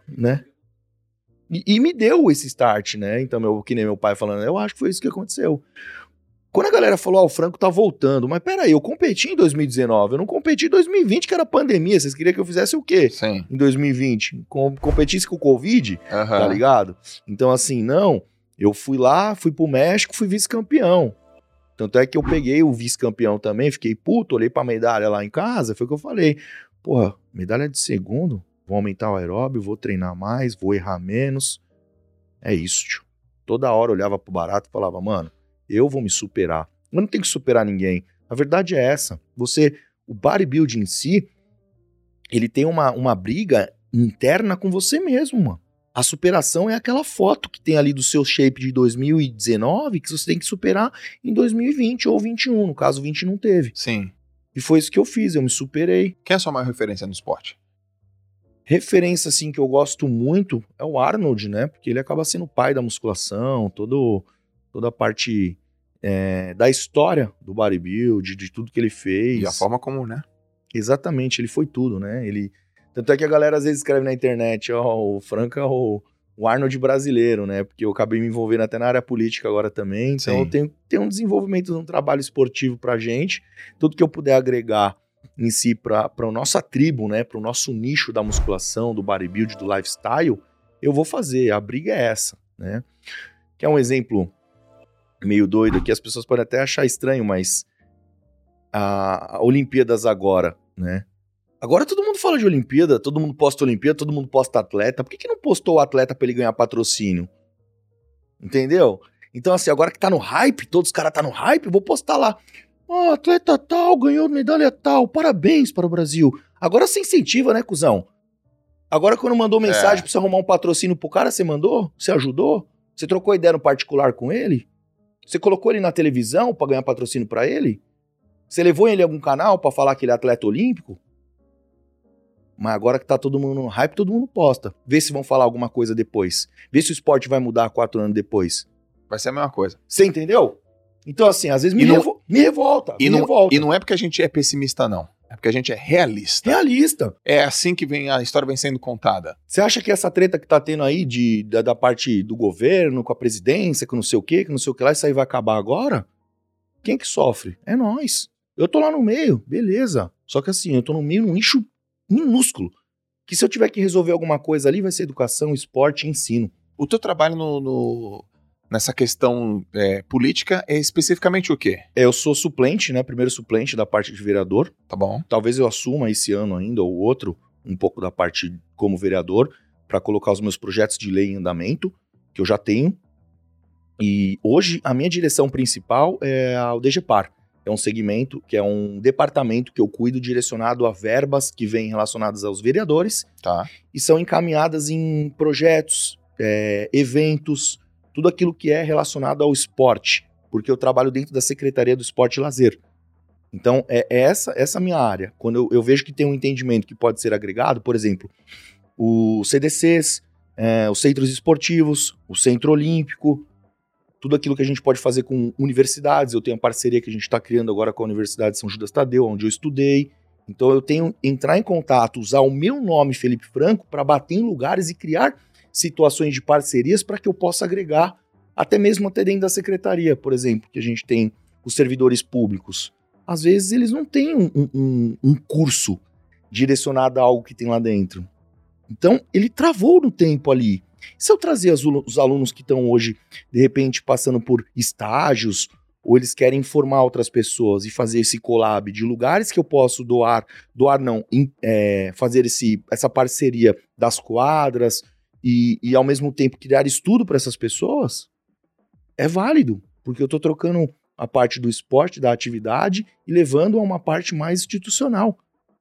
Né? E, e me deu esse start, né? Então, meu, que nem meu pai falando, eu acho que foi isso que aconteceu. Quando a galera falou, ó, o Franco tá voltando, mas peraí, eu competi em 2019, eu não competi em 2020, que era pandemia, vocês queriam que eu fizesse o quê? Sim. Em 2020? Com, competisse com o Covid? Aham. tá ligado? Então, assim, não, eu fui lá, fui pro México, fui vice-campeão. Tanto é que eu peguei o vice-campeão também, fiquei puto, olhei pra medalha lá em casa, foi o que eu falei. Porra, medalha de segundo, vou aumentar o aeróbio, vou treinar mais, vou errar menos. É isso, tio. Toda hora olhava pro barato e falava, mano, eu vou me superar. Eu não tenho que superar ninguém. A verdade é essa. Você, o bodybuilding em si, ele tem uma, uma briga interna com você mesmo, mano. A superação é aquela foto que tem ali do seu shape de 2019 que você tem que superar em 2020 ou 21. No caso, 20 não teve. Sim. E foi isso que eu fiz, eu me superei. Quem é a sua maior referência no esporte? Referência, assim, que eu gosto muito é o Arnold, né? Porque ele acaba sendo o pai da musculação, todo, toda a parte é, da história do bodybuild, de tudo que ele fez. E a forma como, né? Exatamente, ele foi tudo, né? Ele tanto é que a galera às vezes escreve na internet, ó, o Franco é o, o Arnold brasileiro, né? Porque eu acabei me envolvendo até na área política agora também, então Sim. eu tenho, tenho um desenvolvimento, um trabalho esportivo pra gente, tudo que eu puder agregar em si pra, pra nossa tribo, né? Pro nosso nicho da musculação, do bodybuild, do lifestyle, eu vou fazer, a briga é essa, né? Que é um exemplo meio doido aqui, as pessoas podem até achar estranho, mas a, a Olimpíadas agora, né? Agora todo mundo fala de Olimpíada, todo mundo posta Olimpíada, todo mundo posta atleta. Por que, que não postou o atleta pra ele ganhar patrocínio? Entendeu? Então, assim, agora que tá no hype, todos os caras tá no hype, vou postar lá. Ó, atleta tal ganhou medalha tal, parabéns para o Brasil. Agora você incentiva, né, cuzão? Agora quando mandou mensagem É. pra você arrumar um patrocínio pro cara, você mandou? Você ajudou? Você trocou ideia no particular com ele? Você colocou ele na televisão pra ganhar patrocínio pra ele? Você levou ele em algum canal pra falar que ele é atleta olímpico? Mas agora que tá todo mundo no hype, todo mundo posta. Vê se vão falar alguma coisa depois. Vê se o esporte vai mudar quatro anos depois. Vai ser a mesma coisa. Você entendeu? Então, assim, às vezes me, não- revo- me revolta. E me não, revolta. e não é porque a gente é pessimista, não. É porque a gente é realista. Realista. É assim que vem a história vem sendo contada. Você acha que essa treta que tá tendo aí de, da, da parte do governo, com a presidência, com não sei o quê, que não sei o que lá, isso aí vai acabar agora? Quem que sofre? É nós. Eu tô lá no meio, beleza. Só que assim, eu tô no meio num nicho minúsculo. Que se eu tiver que resolver alguma coisa ali, vai ser educação, esporte ensino. O teu trabalho no, no- nessa questão é, política é especificamente o quê? É, Eu sou suplente, né? Primeiro suplente da parte de vereador. Tá bom? Talvez eu assuma esse ano ainda ou outro um pouco da parte como vereador para colocar os meus projetos de lei em andamento, que eu já tenho. E hoje a minha direção principal é o DGPAR. É um segmento que é um departamento que eu cuido direcionado a verbas que vêm relacionadas aos vereadores Tá. e são encaminhadas em projetos, é, eventos, tudo aquilo que é relacionado ao esporte, porque eu trabalho dentro da Secretaria do Esporte e Lazer. Então, é, é essa essa a minha área. Quando eu, eu vejo que tem um entendimento que pode ser agregado, por exemplo, os CDCs, é, os centros esportivos, o Centro Olímpico, tudo aquilo que a gente pode fazer com universidades. Eu tenho a parceria que a gente está criando agora com a Universidade de São Judas Tadeu, onde eu estudei. Então eu tenho entrar em contato, usar o meu nome, Felipe Franco, para bater em lugares e criar situações de parcerias para que eu possa agregar, até mesmo até dentro da secretaria, por exemplo, que a gente tem os servidores públicos. Às vezes eles não têm um, um- um- curso direcionado a algo que tem lá dentro. Então ele travou no tempo ali. Se eu trazer os alunos que estão hoje, de repente, passando por estágios, ou eles querem formar outras pessoas e fazer esse collab de lugares que eu posso doar, doar não, é, fazer esse, essa parceria das quadras e, e ao mesmo tempo criar estudo para essas pessoas, é válido, porque eu estou trocando a parte do esporte, da atividade e levando a uma parte mais institucional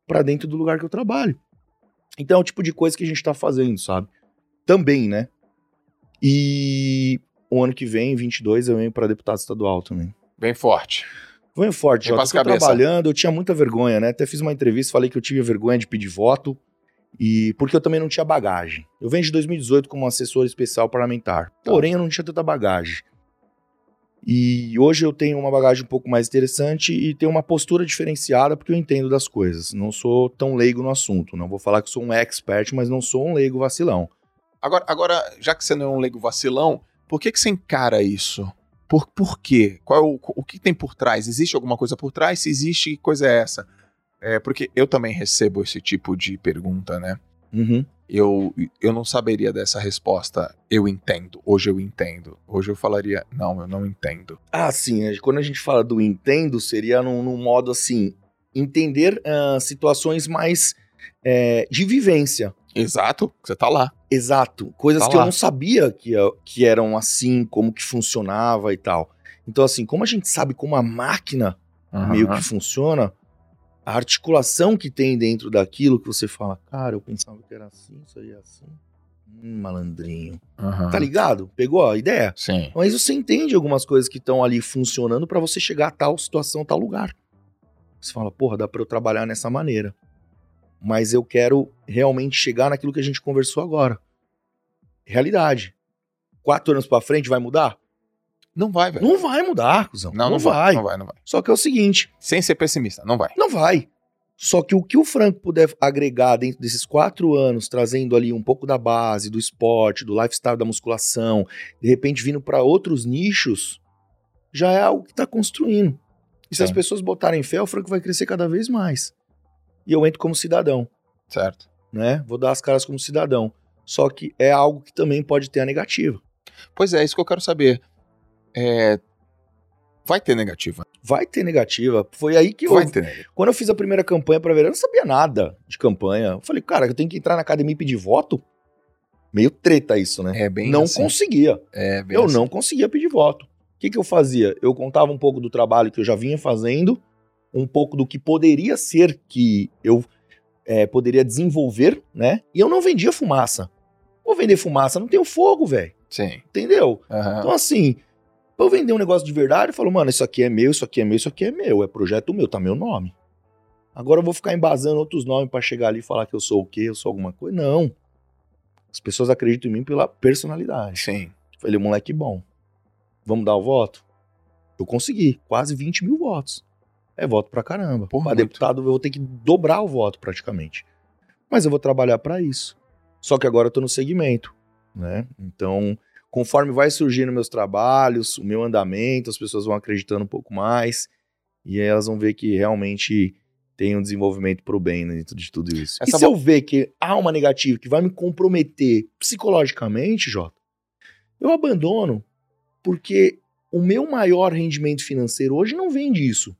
para dentro do lugar que eu trabalho. Então é o tipo de coisa que a gente está fazendo, sabe? Também, né? E o ano que vem, 22, eu venho para deputado estadual também. Bem forte. Venho forte, Vem Eu tô cabeça. trabalhando, eu tinha muita vergonha, né? Até fiz uma entrevista, falei que eu tive vergonha de pedir voto, e porque eu também não tinha bagagem. Eu venho de 2018 como assessor especial parlamentar, Tá. porém eu não tinha tanta bagagem. E hoje eu tenho uma bagagem um pouco mais interessante e tenho uma postura diferenciada porque eu entendo das coisas. Não sou tão leigo no assunto. Não vou falar que sou um expert, mas não sou um leigo vacilão. Agora, agora, já que você não é um leigo vacilão, por que, que você encara isso? Por, por quê? Qual é o, o que tem por trás? Existe alguma coisa por trás? Se existe, que coisa é essa? É, porque eu também recebo esse tipo de pergunta, né? Uhum. Eu, eu não saberia dessa resposta. Eu entendo. Hoje eu entendo. Hoje eu falaria, não, eu não entendo. Ah, sim. é, Quando a gente fala do entendo, seria num, num modo assim: entender ah, situações mais é, de vivência. Exato, você tá lá. Exato. Coisas Tá que eu lá. não sabia que, é- que eram assim, como que funcionava e tal. Então, assim, como a gente sabe como a máquina meio que funciona, a articulação que tem dentro daquilo que você fala, cara, eu pensava que era assim, isso aí é assim. Hum, malandrinho. Aham. Tá ligado? Pegou a ideia? Sim. Mas você entende algumas coisas que estão ali funcionando pra você chegar a tal situação, tal lugar. Você fala, porra, dá pra eu trabalhar nessa maneira. Mas eu quero realmente chegar naquilo que a gente conversou agora. Realidade. Quatro anos pra frente vai mudar? Não vai, velho. Não vai mudar, cuzão. Não, não, vai. Não vai, não vai. Só que é o seguinte, Sem ser pessimista, não vai. não vai. Só que o que o Franco puder agregar dentro desses quatro anos, trazendo ali um pouco da base, do esporte, do lifestyle da musculação, de repente vindo para outros nichos, já é algo que está construindo. E se Sim. as pessoas botarem fé, o Franco vai crescer cada vez mais. E eu entro como cidadão, Certo. né? Vou dar as caras como cidadão. Só que é algo que também pode ter a negativa. Pois é, isso que eu quero saber. É, Vai ter negativa. Vai ter negativa. Foi aí que eu, Vai ter negativa. quando eu fiz a primeira campanha pra verão, eu não sabia nada de campanha. Eu falei, cara, eu tenho que entrar na academia e pedir voto? Meio treta isso, né? É bem não assim. conseguia. É bem eu assim. não conseguia pedir voto. O que, que eu fazia? Eu contava um pouco do trabalho que eu já vinha fazendo, um pouco do que poderia ser que eu é, poderia desenvolver, né? E eu não vendia fumaça. Vou vender fumaça, não tenho fogo, velho. Sim. Entendeu? Aham. Então, assim, pra eu vender um negócio de verdade, eu falo, mano, isso aqui é meu, isso aqui é meu, isso aqui é meu. É projeto meu, tá meu nome. Agora eu vou ficar embasando outros nomes pra chegar ali e falar que eu sou o quê, eu sou alguma coisa. Não. As pessoas acreditam em mim pela personalidade. Sim. Falei, moleque bom. Vamos dar o voto? Eu consegui, quase 20 mil votos. É voto pra caramba. Muito. deputado eu vou ter que dobrar o voto praticamente. Mas eu vou trabalhar pra isso. Só que agora eu tô no segmento, né? Então, conforme vai surgindo meus trabalhos, o meu andamento, as pessoas vão acreditando um pouco mais e aí elas vão ver que realmente tem um desenvolvimento pro bem né, dentro de tudo isso. Essa e se eu ver que há uma negativa que vai me comprometer psicologicamente, Jota, eu abandono, porque o meu maior rendimento financeiro hoje não vem disso.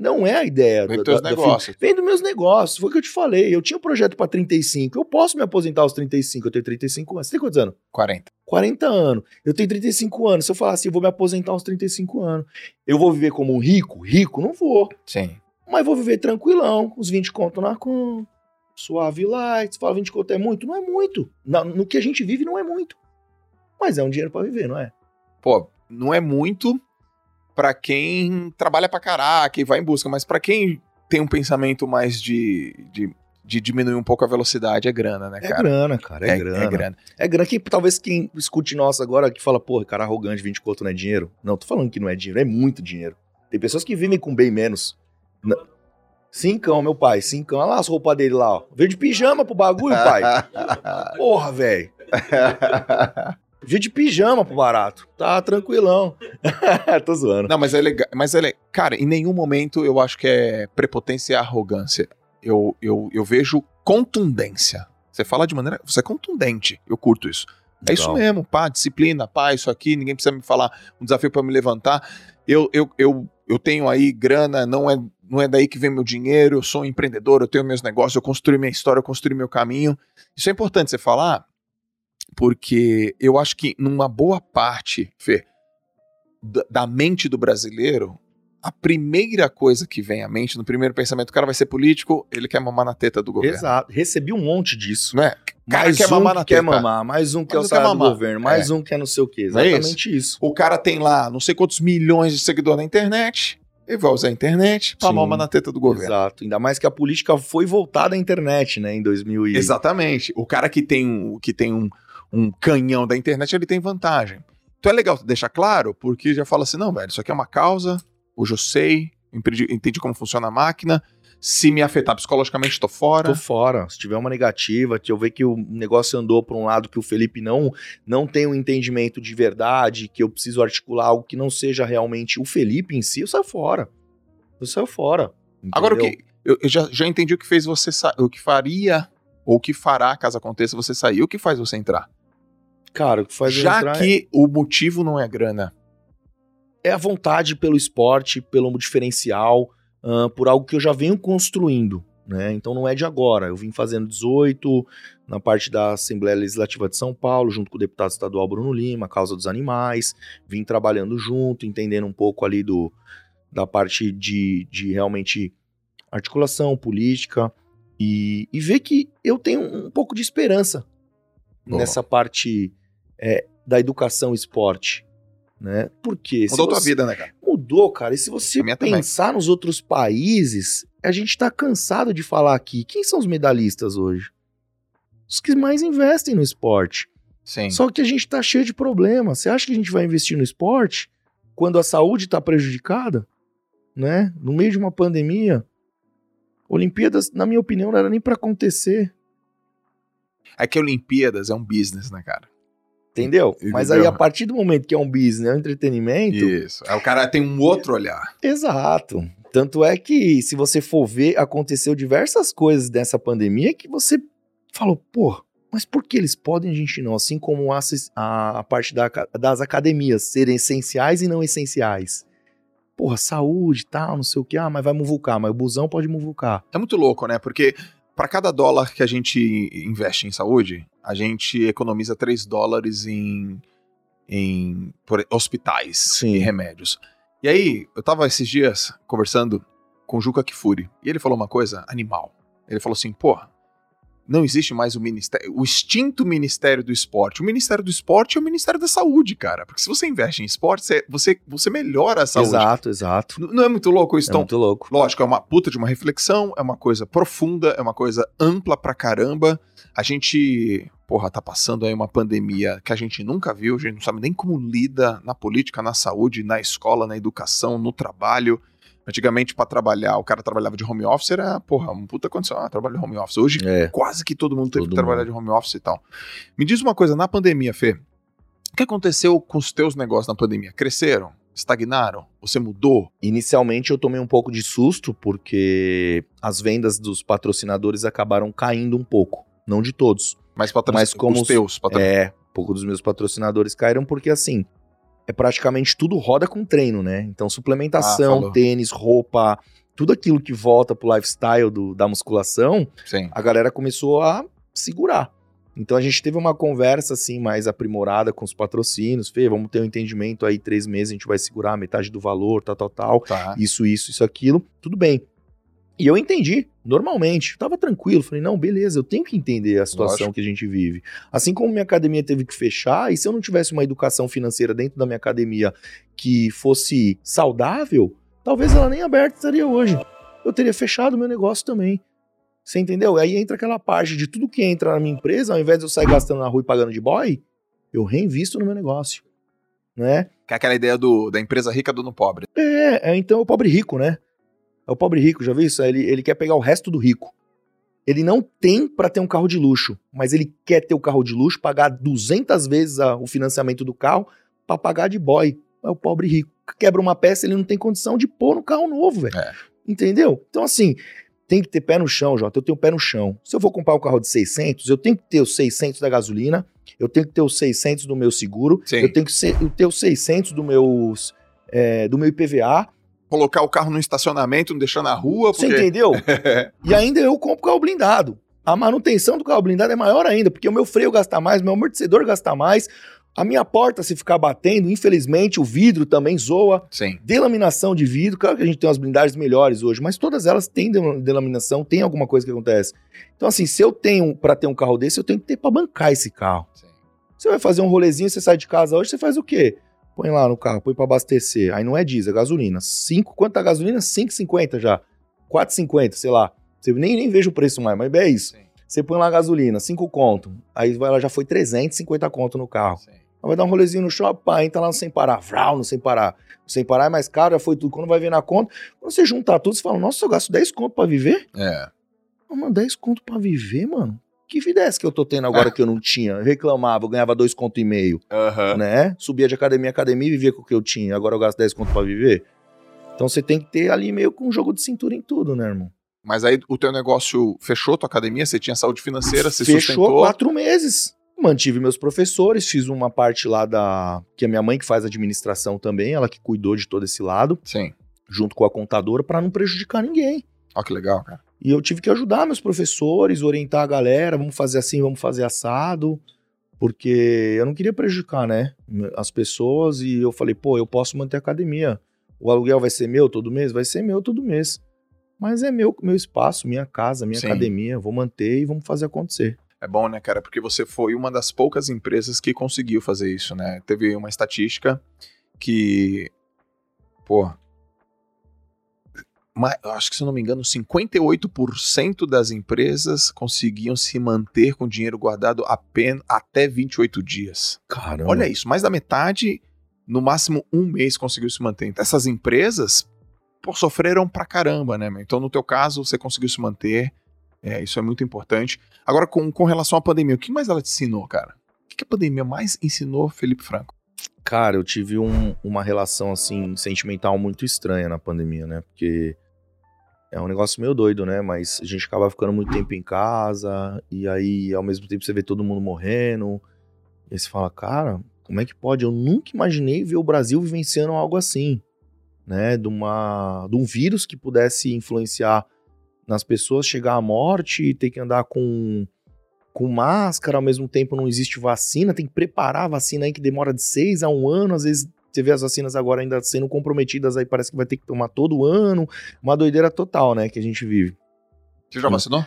Não é a ideia Vem teus da- da negócios. Vem dos meus negócios. Foi o que eu te falei. Eu tinha um projeto pra 35. Eu posso me aposentar aos 35. Eu tenho 35 anos. Você tem quantos anos? 40. 40 anos. Eu tenho 35 anos. Se eu falar assim, eu vou me aposentar aos 35 anos. Eu vou viver como um rico? Rico? Não vou. Sim. Mas vou viver tranquilão, os 20 conto na conta. Suave light. Você fala 20 conto é muito? Não é muito. Na- no que a gente vive, não é muito. Mas é um dinheiro pra viver, não é? Pô, não é muito pra quem trabalha pra caraca e vai em busca, mas pra quem tem um pensamento mais de, de, de diminuir um pouco a velocidade, é grana, né, É cara? grana, cara. É, grana. É grana. É grana que talvez quem escute nós agora que fala, pô, cara arrogante, 20 conto não é dinheiro. Não, tô falando que não é dinheiro, é muito dinheiro. Tem pessoas que vivem com bem menos. N- Cincão, meu pai, cincão. Olha lá as roupas dele lá, ó. Veio de pijama pro bagulho, pai. Porra, velho. Veio de pijama pro barato. Tá tranquilão. tô zoando. Não, mas é legal. Mas é le- Cara, em nenhum momento eu acho que é prepotência e arrogância. Eu, eu, eu vejo contundência. Você fala de maneira. Você é contundente. Eu curto isso. É isso Legal. mesmo, pá, disciplina, pá, isso aqui, ninguém precisa me falar um desafio pra me levantar. Eu, eu, eu, eu tenho aí grana, não é, não é daí que vem meu dinheiro, eu sou um empreendedor, eu tenho meus negócios, eu construí minha história, eu construí meu caminho. Isso é importante você falar, porque eu acho que numa boa parte, Fê, da, mente do brasileiro, a primeira coisa que vem à mente, no primeiro pensamento, o cara vai ser político, ele quer mamar na teta do governo. Exato. Recebi um monte disso. Não é? Cara mais quer um mamar que na quer teta. mamar, mais um que é o quer salário do governo, mais um que é não sei o quê. Não é isso? Exatamente isso. O cara tem lá não sei quantos milhões de seguidores na internet, ele vai usar a internet pra Sim. mamar na teta do governo. Exato. Ainda mais que a política foi voltada à internet, né, em 2000 e... Exatamente. O cara que tem, um, que tem um, um canhão da internet, ele tem vantagem. Então é legal deixar claro, porque já fala assim, não, velho, isso aqui é uma causa, hoje eu sei, entendi, como funciona a máquina, se me afetar psicologicamente, tô fora. Tô fora. Se tiver uma negativa, que eu ver que o negócio andou para um lado que o Felipe não não tem um entendimento de verdade, que eu preciso articular algo que não seja realmente o Felipe em si, eu saio fora. Eu saio fora. Agora o entendeu? que. Eu, eu já, já entendi o que fez você o que faria, ou o que fará caso aconteça você sair. O que faz você entrar? Cara, o que faz já entrar é- que o motivo não é grana. é a vontade pelo esporte, pelo diferencial, ahn, por algo que eu já venho construindo. Né? Então não é de agora. Eu vim fazendo 18 na parte da Assembleia Legislativa de São Paulo, junto com o deputado estadual Bruno Lima, causa dos animais. Vim trabalhando junto, entendendo um pouco ali do, da parte de, de realmente articulação política e, e ver que eu tenho um pouco de esperança Boa. nessa parte é, da educação esporte. Né? Porque Mudou tua você- vida, né, cara? Mudou, cara. E se você minha também. pensar nos outros países, a gente tá cansado de falar aqui. Quem são os medalhistas hoje? Os que mais investem no esporte. Sim. Só que a gente tá cheio de problemas. Você acha que a gente vai investir no esporte quando a saúde tá prejudicada? Né? No meio de uma pandemia? Olimpíadas, na minha opinião, não era nem pra acontecer. É que Olimpíadas é um business, né, cara? Entendeu? Entendeu? Mas aí, a partir do momento que é um business, é um entretenimento, Isso. Aí o cara tem um outro olhar. Exato. Tanto é que, se você for ver, aconteceu diversas coisas dessa pandemia que você falou, pô, mas por que eles podem, a gente não? Assim como a, a- parte da das academias serem essenciais e não essenciais. porra, saúde e tal, não sei o que, ah, mas vai muvucar, mas o busão pode muvucar. É muito louco, né? Porque para cada dólar que a gente investe em saúde, a gente economiza 3 dólares em, em por, hospitais Sim. e remédios. E aí, eu tava esses dias conversando com o Juca Kifuri, e ele falou uma coisa animal. Ele falou assim, porra, não existe mais o ministério, o extinto Ministério do Esporte. O Ministério do Esporte é o Ministério da Saúde, cara. Porque se você investe em esporte, você, você, você melhora a saúde. Exato, exato. N- Não é muito louco isso? É Então, muito louco. Lógico, é uma puta de uma reflexão, é uma coisa profunda, é uma coisa ampla pra caramba. A gente, porra, tá passando aí uma pandemia que a gente nunca viu, a gente não sabe nem como lida na política, na saúde, na escola, na educação, no trabalho. Antigamente, pra trabalhar, o cara trabalhava de home office, era, porra, uma puta condição. Ah, trabalho de home office. Hoje, É. quase que todo mundo teve Todo que trabalhar de home office e tal. Me diz uma coisa, na pandemia, Fê, o que aconteceu com os teus negócios na pandemia? Cresceram? Estagnaram? Você mudou? Inicialmente eu tomei um pouco de susto, porque as vendas dos patrocinadores acabaram caindo um pouco. Não de todos. Mas, patro... Mas como os os- teus patrocinadores. É, um pouco dos meus patrocinadores caíram, porque assim, é praticamente tudo roda com treino, né? Então, Ah, suplementação, falou. tênis, roupa, tudo aquilo que volta pro lifestyle do- da musculação, Sim. a galera começou a segurar. Então a gente teve uma conversa assim mais aprimorada com os patrocínios, Fê, vamos ter um entendimento aí, três meses a gente vai segurar metade do valor, tal, tal, tal, Tá. isso, isso, isso, aquilo, tudo bem. E eu entendi, normalmente, tava tranquilo, falei, não, beleza, eu tenho que entender a situação Lógico. que a gente vive. Assim como minha academia teve que fechar, e se eu não tivesse uma educação financeira dentro da minha academia que fosse saudável, talvez ela nem aberta estaria hoje. Eu teria fechado o meu negócio também. Você entendeu? Aí entra aquela parte de tudo que entra na minha empresa, ao invés de eu sair gastando na rua e pagando de boy, eu reinvisto no meu negócio. Né? Que é aquela ideia do, da empresa rica do no pobre. É, é, então é o pobre rico, né? É o pobre rico, já viu isso? Ele, ele quer pegar o resto do rico. Ele não tem pra ter um carro de luxo, mas ele quer ter o carro de luxo, pagar 200 vezes a- o financiamento do carro pra pagar de boy. É o pobre rico. Quebra uma peça, ele não tem condição de pôr no carro novo, velho. É. Entendeu? Então, assim, tem que ter pé no chão, Jota. Eu tenho pé no chão. Se eu vou comprar um carro de 600, eu tenho que ter os 600 da gasolina, eu tenho que ter os 600 do meu seguro, Sim. eu tenho que ser- eu ter os 600 do, meus, é, do meu IPVA. Colocar o carro no estacionamento, não deixar na rua, Você porque... entendeu? e ainda eu compro carro blindado. A manutenção do carro blindado é maior ainda, porque o meu freio gasta mais, meu amortecedor gasta mais, a minha porta, se ficar batendo, infelizmente, o vidro também zoa. Sim. Delaminação de vidro, claro que a gente tem umas blindagens melhores hoje, mas todas elas têm del- delaminação, tem alguma coisa que acontece. Então, assim, se eu tenho pra ter um carro desse, eu tenho que ter pra bancar esse carro. Sim. Você vai fazer um rolezinho, você sai de casa hoje, você faz o quê? Põe lá no carro, põe pra abastecer. Aí não é diesel, é gasolina. 5, quanto tá a gasolina? 5,50 já. 4,50, sei lá. Você nem, nem vejo o preço mais, mas é isso. Sim. Você põe lá a gasolina, 5 conto. Aí vai lá, já foi 350 conto no carro. Sim. Aí vai dar um rolezinho no shopping, pá, entra lá no sem parar, vral, no sem parar. O sem parar é mais caro, já foi tudo. Quando vai ver na conta, quando você juntar tudo, você fala, nossa, eu gasto 10 conto pra viver? É. Mano, 10 conto pra viver, mano? Que vida é essa que eu tô tendo agora que eu não tinha? Eu reclamava, eu ganhava 2 conto e meio, Aham. né? Subia de academia em academia e vivia com o que eu tinha. Agora eu gasto 10 conto pra viver. Então você tem que ter ali meio com um jogo de cintura em tudo, né, irmão? Mas aí o teu negócio fechou, tua academia, você tinha saúde financeira, você Fechou sustentou. quatro meses. Mantive meus professores, fiz uma parte lá da. Que é minha mãe que faz administração também, ela que cuidou de todo esse lado, Sim. junto com a contadora, pra não prejudicar ninguém. Ó que legal, cara. E eu tive que ajudar meus professores, orientar a galera, vamos fazer assim, vamos fazer assado, porque eu não queria prejudicar, né, as pessoas, e eu falei, pô, eu posso manter a academia. O aluguel vai ser meu todo mês? Vai ser meu todo mês. Mas é meu, meu espaço, minha casa, minha Sim. academia, vou manter e vamos fazer acontecer. É bom, né, cara? Porque você foi uma das poucas empresas que conseguiu fazer isso, né? Teve uma estatística que, pô, acho que se não me engano, 58% das empresas conseguiam se manter com dinheiro guardado apenas até 28 dias. Caramba. Olha isso, mais da metade, no máximo um mês conseguiu se manter. Então, essas empresas pô, sofreram pra caramba, né? meu? Então, no teu caso, você conseguiu se manter. É, isso é muito importante. Agora, com, com relação à pandemia, o que mais ela te ensinou, cara? O que, que a pandemia mais ensinou, Felipe Franco? Cara, eu tive um- uma relação, assim, sentimental muito estranha na pandemia, né? Porque é um negócio meio doido, né? Mas a gente acaba ficando muito tempo em casa, e aí, ao mesmo tempo, você vê todo mundo morrendo. E aí você fala, cara, como é que pode? Eu nunca imaginei ver o Brasil vivenciando algo assim, né, de, uma, de um vírus que pudesse influenciar nas pessoas, chegar à morte e ter que andar com, com máscara, ao mesmo tempo não existe vacina, tem que preparar a vacina aí que demora de seis a um ano, às vezes você vê as vacinas agora ainda sendo comprometidas, aí parece que vai ter que tomar todo ano, uma doideira total, né, que a gente vive. Você já vacinou?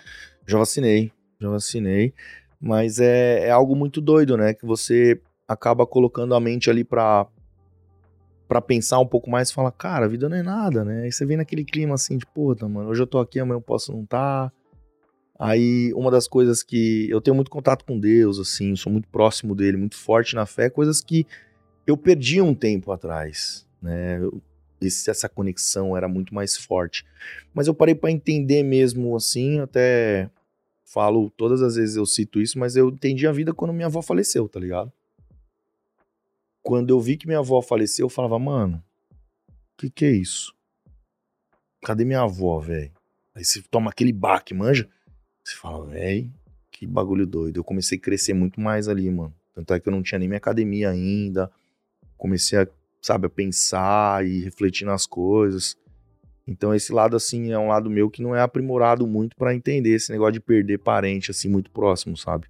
Já vacinei, já vacinei, mas é, é algo muito doido, né, que você acaba colocando a mente ali pra, pra pensar um pouco mais e fala, cara, a vida não é nada, né? Aí você vem naquele clima assim de, puta, mano, hoje eu tô aqui, amanhã eu posso não estar. Tá. Aí, uma das coisas que eu tenho muito contato com Deus, assim, sou muito próximo dele, muito forte na fé, coisas que eu perdi um tempo atrás, né? Esse, essa conexão era muito mais forte. Mas eu parei para entender mesmo, assim, até falo, todas as vezes eu cito isso, mas eu entendi a vida quando minha avó faleceu, tá ligado? Quando eu vi que minha avó faleceu, eu falava, mano, o que que é isso? Cadê minha avó, velho? Aí você toma aquele baque, manja? Você fala, velho, que bagulho doido. Eu comecei a crescer muito mais ali, mano. Tanto é que eu não tinha nem minha academia ainda. Comecei a, sabe, a pensar e refletir nas coisas. Então esse lado, assim, é um lado meu que não é aprimorado muito para entender esse negócio de perder parente, assim, muito próximo, sabe?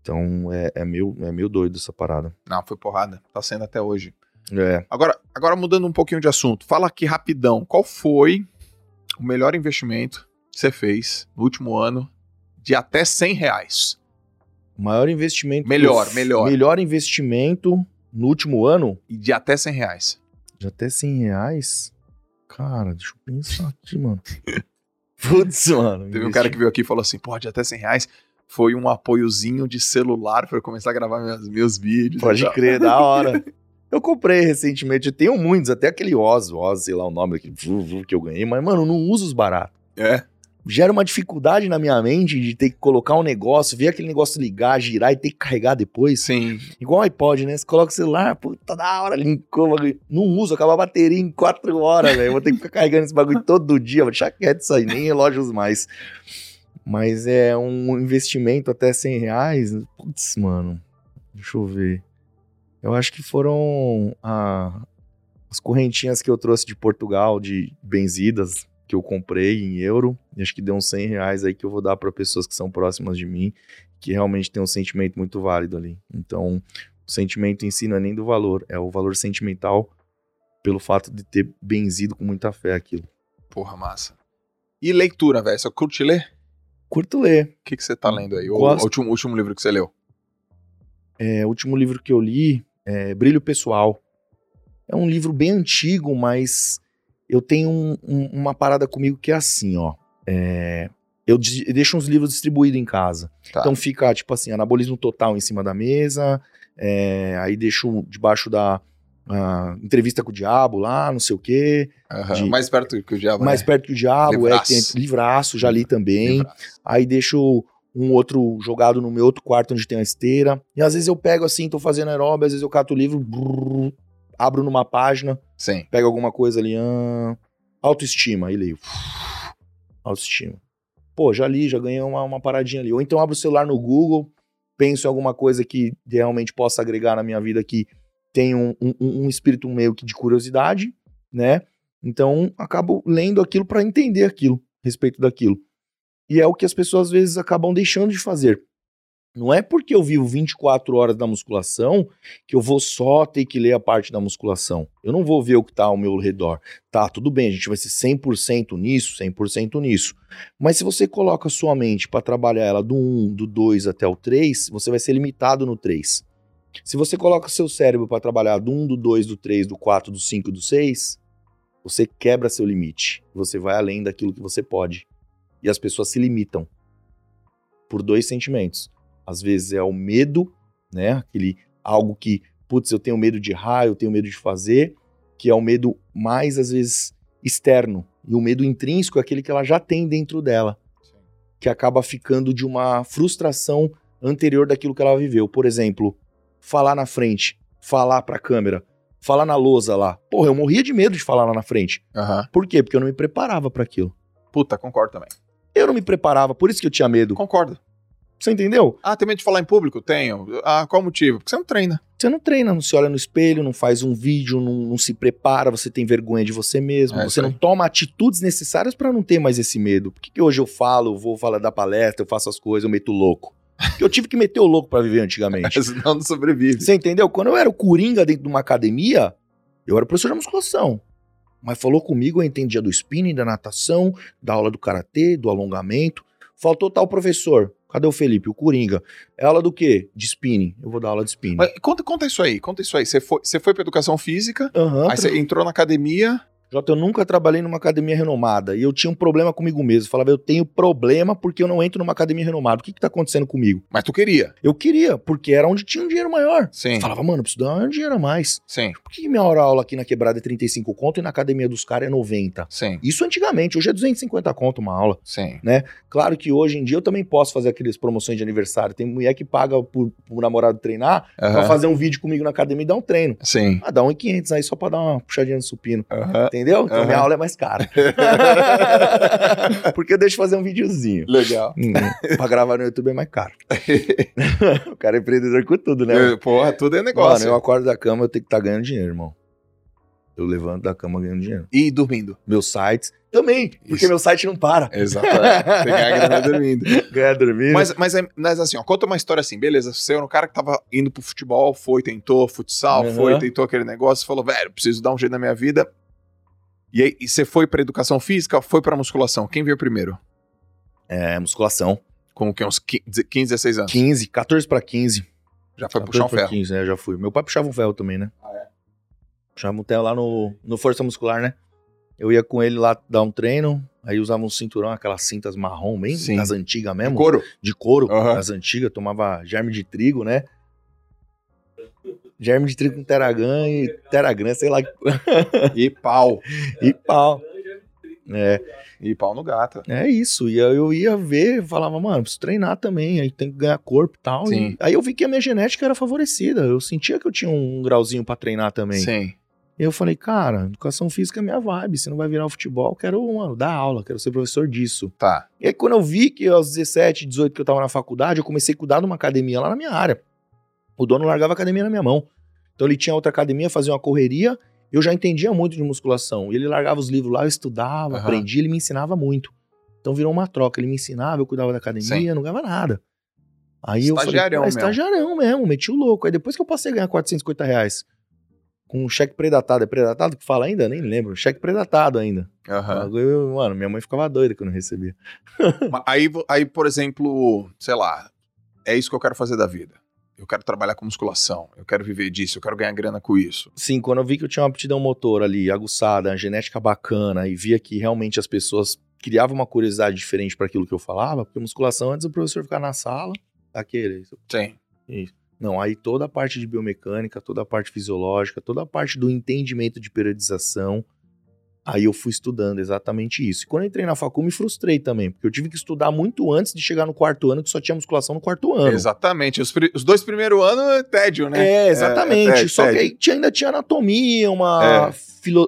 Então é, é, meio, é meio doido essa parada. Não, foi porrada. Tá sendo até hoje. É. Agora, agora mudando um pouquinho de assunto, fala aqui rapidão. Qual foi o melhor investimento que você fez no último ano de até 100 reais? Maior investimento. Melhor, melhor. Melhor investimento no último ano E de até 100 reais. de até 100 reais. Cara, deixa eu pensar aqui, mano. Putz, mano. Teve um cara que veio aqui e falou assim: pô, de até 100 reais foi um apoiozinho de celular para eu começar a gravar meus, meus vídeos. Pode tal. crer, da hora. Eu comprei recentemente, eu tenho muitos, até aquele Oz, Oz, sei lá o nome aquele vu, vu que eu ganhei, mas, mano, eu não uso os baratos. É. Gera uma dificuldade na minha mente de ter que colocar um negócio, ver aquele negócio ligar, girar e ter que carregar depois. Sim. Igual o iPod, né? Você coloca o celular, puta da hora, linkou, não uso, acaba a bateria em quatro horas, velho. Vou ter que ficar carregando esse bagulho todo dia, vou deixar quieto isso aí, nem relógios mais. Mas é um investimento até 100 reais. Putz, mano, deixa eu ver. Eu acho que foram a- as correntinhas que eu trouxe de Portugal, de benzidas, que eu comprei em euro. E acho que deu uns 100 reais aí que eu vou dar para pessoas que são próximas de mim, que realmente tem um sentimento muito válido ali. Então, o sentimento em si não é nem do valor, é o valor sentimental pelo fato de ter benzido com muita fé aquilo. Porra, massa. E leitura, velho? Você curte ler? Curto ler. O que, que você tá lendo aí? O, Gosto. último, último livro que você leu? É, o último livro que eu li é Brilho Pessoal. É um livro bem antigo, mas eu tenho um- um- uma parada comigo que é assim, ó. É, eu, eu deixo uns livros distribuídos em casa. Tá. Então fica, tipo assim, anabolismo total em cima da mesa, é, aí deixo debaixo da ah, entrevista com o diabo lá, não sei o quê. Aham, De- Mais perto que o diabo. Mais né? perto que o diabo, Livraço. é que tem livraço, já li também. Livraço. Aí deixo um outro jogado no meu outro quarto onde tem a esteira. E às vezes eu pego assim, tô fazendo aeróbio, às vezes eu cato o livro, brrr, abro numa página, Sim. pego alguma coisa ali, ah, autoestima, aí leio. Autoestima. Pô, já li, já ganhei uma, uma paradinha ali. Ou então abro o celular no Google, penso em alguma coisa que realmente possa agregar na minha vida que tem um, um, um espírito meio que de curiosidade, né? Então acabo lendo aquilo para entender aquilo, a respeito daquilo. E é o que as pessoas às vezes acabam deixando de fazer. Não é porque eu vivo 24 horas da musculação que eu vou só ter que ler a parte da musculação. Eu não vou ver o que tá ao meu redor. Tá, tudo bem, a gente vai ser 100% nisso, 100% nisso. Mas se você coloca a sua mente para trabalhar ela do 1, do 2 até o 3, você vai ser limitado no 3. Se você coloca seu cérebro para trabalhar do 1, do 2, do 3, do 4, do 5 e do 6, você quebra seu limite. Você vai além daquilo que você pode. E as pessoas se limitam por dois sentimentos. Às vezes é o medo, né? Aquele algo que, putz, eu tenho medo de errar, eu tenho medo de fazer, que é o medo mais às vezes externo. E o medo intrínseco é aquele que ela já tem dentro dela, que acaba ficando de uma frustração anterior daquilo que ela viveu. Por exemplo, falar na frente, falar pra câmera, falar na lousa lá. Porra, eu morria de medo de falar lá na frente. Aham. Por quê? Porque eu não me preparava para aquilo. Puta, concordo também. Eu não me preparava, por isso que eu tinha medo. Concordo. Você entendeu? Ah, tem medo de falar em público? Tenho. Ah, qual o motivo? Porque você não treina. Você não treina, não se olha no espelho, não faz um vídeo, não, não se prepara, você tem vergonha de você mesmo, É, você isso não toma atitudes necessárias pra não ter mais esse medo. Por que, que hoje eu falo, eu vou falar da palestra, eu faço as coisas, eu meto louco? Eu tive que meter o louco pra viver antigamente. Senão não sobrevive. Você entendeu? Quando eu era o Coringa dentro de uma academia, eu era professor de musculação. Mas falou comigo, eu entendia do spinning, da natação, da aula do karatê, do alongamento. Faltou tal professor. Cadê o Felipe? O Coringa. É aula do quê? De spinning. Eu vou dar aula de spinning. Mas conta, conta isso aí, conta isso aí. Você foi, você foi pra educação física, Aham, aí você entrou na academia. Jota, eu nunca trabalhei numa academia renomada e eu tinha um problema comigo mesmo. Eu falava, eu tenho problema porque eu não entro numa academia renomada. O que que tá acontecendo comigo? Mas tu queria. Eu queria, porque era onde tinha um dinheiro maior. Sim. Eu falava, mano, eu preciso dar um dinheiro a mais. Sim, Por que minha hora aula aqui na quebrada é 35 conto e na academia dos caras é 90? sim, Isso antigamente, hoje é 250 conto uma aula. sim. Claro que hoje em dia eu também posso fazer aquelas promoções de aniversário. Tem mulher que paga pro, pro namorado treinar pra Aham. fazer um vídeo comigo na academia e dar um treino. Sim. Ah, dá um 500 aí só pra dar uma puxadinha no supino. Aham. Entendeu? Então Aham. minha aula é mais cara. Porque eu deixo fazer um videozinho. Legal. Hum, pra gravar no YouTube é mais caro. o cara é empreendedor com tudo, né? Porra, tudo é negócio. Mano, eu acordo da cama, eu tenho que estar ganhando dinheiro, irmão. Eu levanto da cama ganhando dinheiro. E dormindo. Meus sites também, porque Isso. meu site não para. Exatamente. Tem que ganhar grana dormindo. Ganhar dormindo. Mas, mas, é- mas assim, ó, conta uma história assim, beleza, você era um cara que tava indo pro futebol, foi, tentou futsal, Uhum. foi, tentou aquele negócio, falou, velho, preciso dar um jeito na minha vida. E aí, e você foi pra educação física, foi pra musculação. Quem veio primeiro? É, musculação. Com o quê? Uns 15, 15 16 anos? 15, 14 pra 15. Já foi 14 puxar um ferro. 15, né? Já fui. Meu pai puxava um ferro também, né? Ah, é? Puxava um ferro lá no, no Força Muscular, né? Eu ia com ele lá dar um treino, aí usava um cinturão, aquelas cintas marrom, bem Sim. das antigas De mesmo. couro? de couro, das antigas, tomava germe de trigo, né? Germe de trigo com teragan e teragram, sei lá. E pau. E pau. É, E pau no gato. é isso. E aí eu ia ver, falava, mano, preciso treinar também, aí tem que ganhar corpo e tal. Sim. E aí eu vi que a minha genética era favorecida. Eu sentia que eu tinha um grauzinho pra treinar também. Sim. E eu falei, cara, educação física é minha vibe. Se não vai virar o futebol, eu quero, mano, dar aula, quero ser professor disso. Tá. E aí, quando eu vi que aos 17, 18 que eu tava na faculdade, eu comecei a cuidar de uma academia lá na minha área. O dono largava a academia na minha mão. Então ele tinha outra academia, fazia uma correria, eu já entendia muito de musculação. E ele largava os livros lá, eu estudava, Aham. aprendia, ele me ensinava muito. Então virou uma troca. Ele me ensinava, eu cuidava da academia, Sim. não ganhava nada. Aí eu falei, Estagiarião "Pô, é mesmo." estagiarião mesmo, meti o louco. Aí depois que eu passei a ganhar 450 reais, com um cheque predatado, é predatado que fala ainda? Nem lembro. Cheque predatado ainda. Aham. Bagulho, Mano, minha mãe ficava doida quando eu recebia. Aí, aí, por exemplo, sei lá, é isso que eu quero fazer da vida. Eu quero trabalhar com musculação, eu quero viver disso, eu quero ganhar grana com isso. Sim, quando eu vi que eu tinha uma aptidão motor ali, aguçada, uma genética bacana, e via que realmente as pessoas criavam uma curiosidade diferente para aquilo que eu falava, porque musculação antes o professor ficar na sala, aquele. Sim. Não, aí toda a parte de biomecânica, toda a parte fisiológica, toda a parte do entendimento de periodização, aí eu fui estudando exatamente isso. E quando eu entrei na facul, me frustrei também, porque eu tive que estudar muito antes de chegar no quarto ano, que só tinha musculação no quarto ano. Exatamente. Os, os dois primeiros anos é tédio, né? É, exatamente. É, é, Só é. que aí tinha- ainda tinha anatomia, uma É.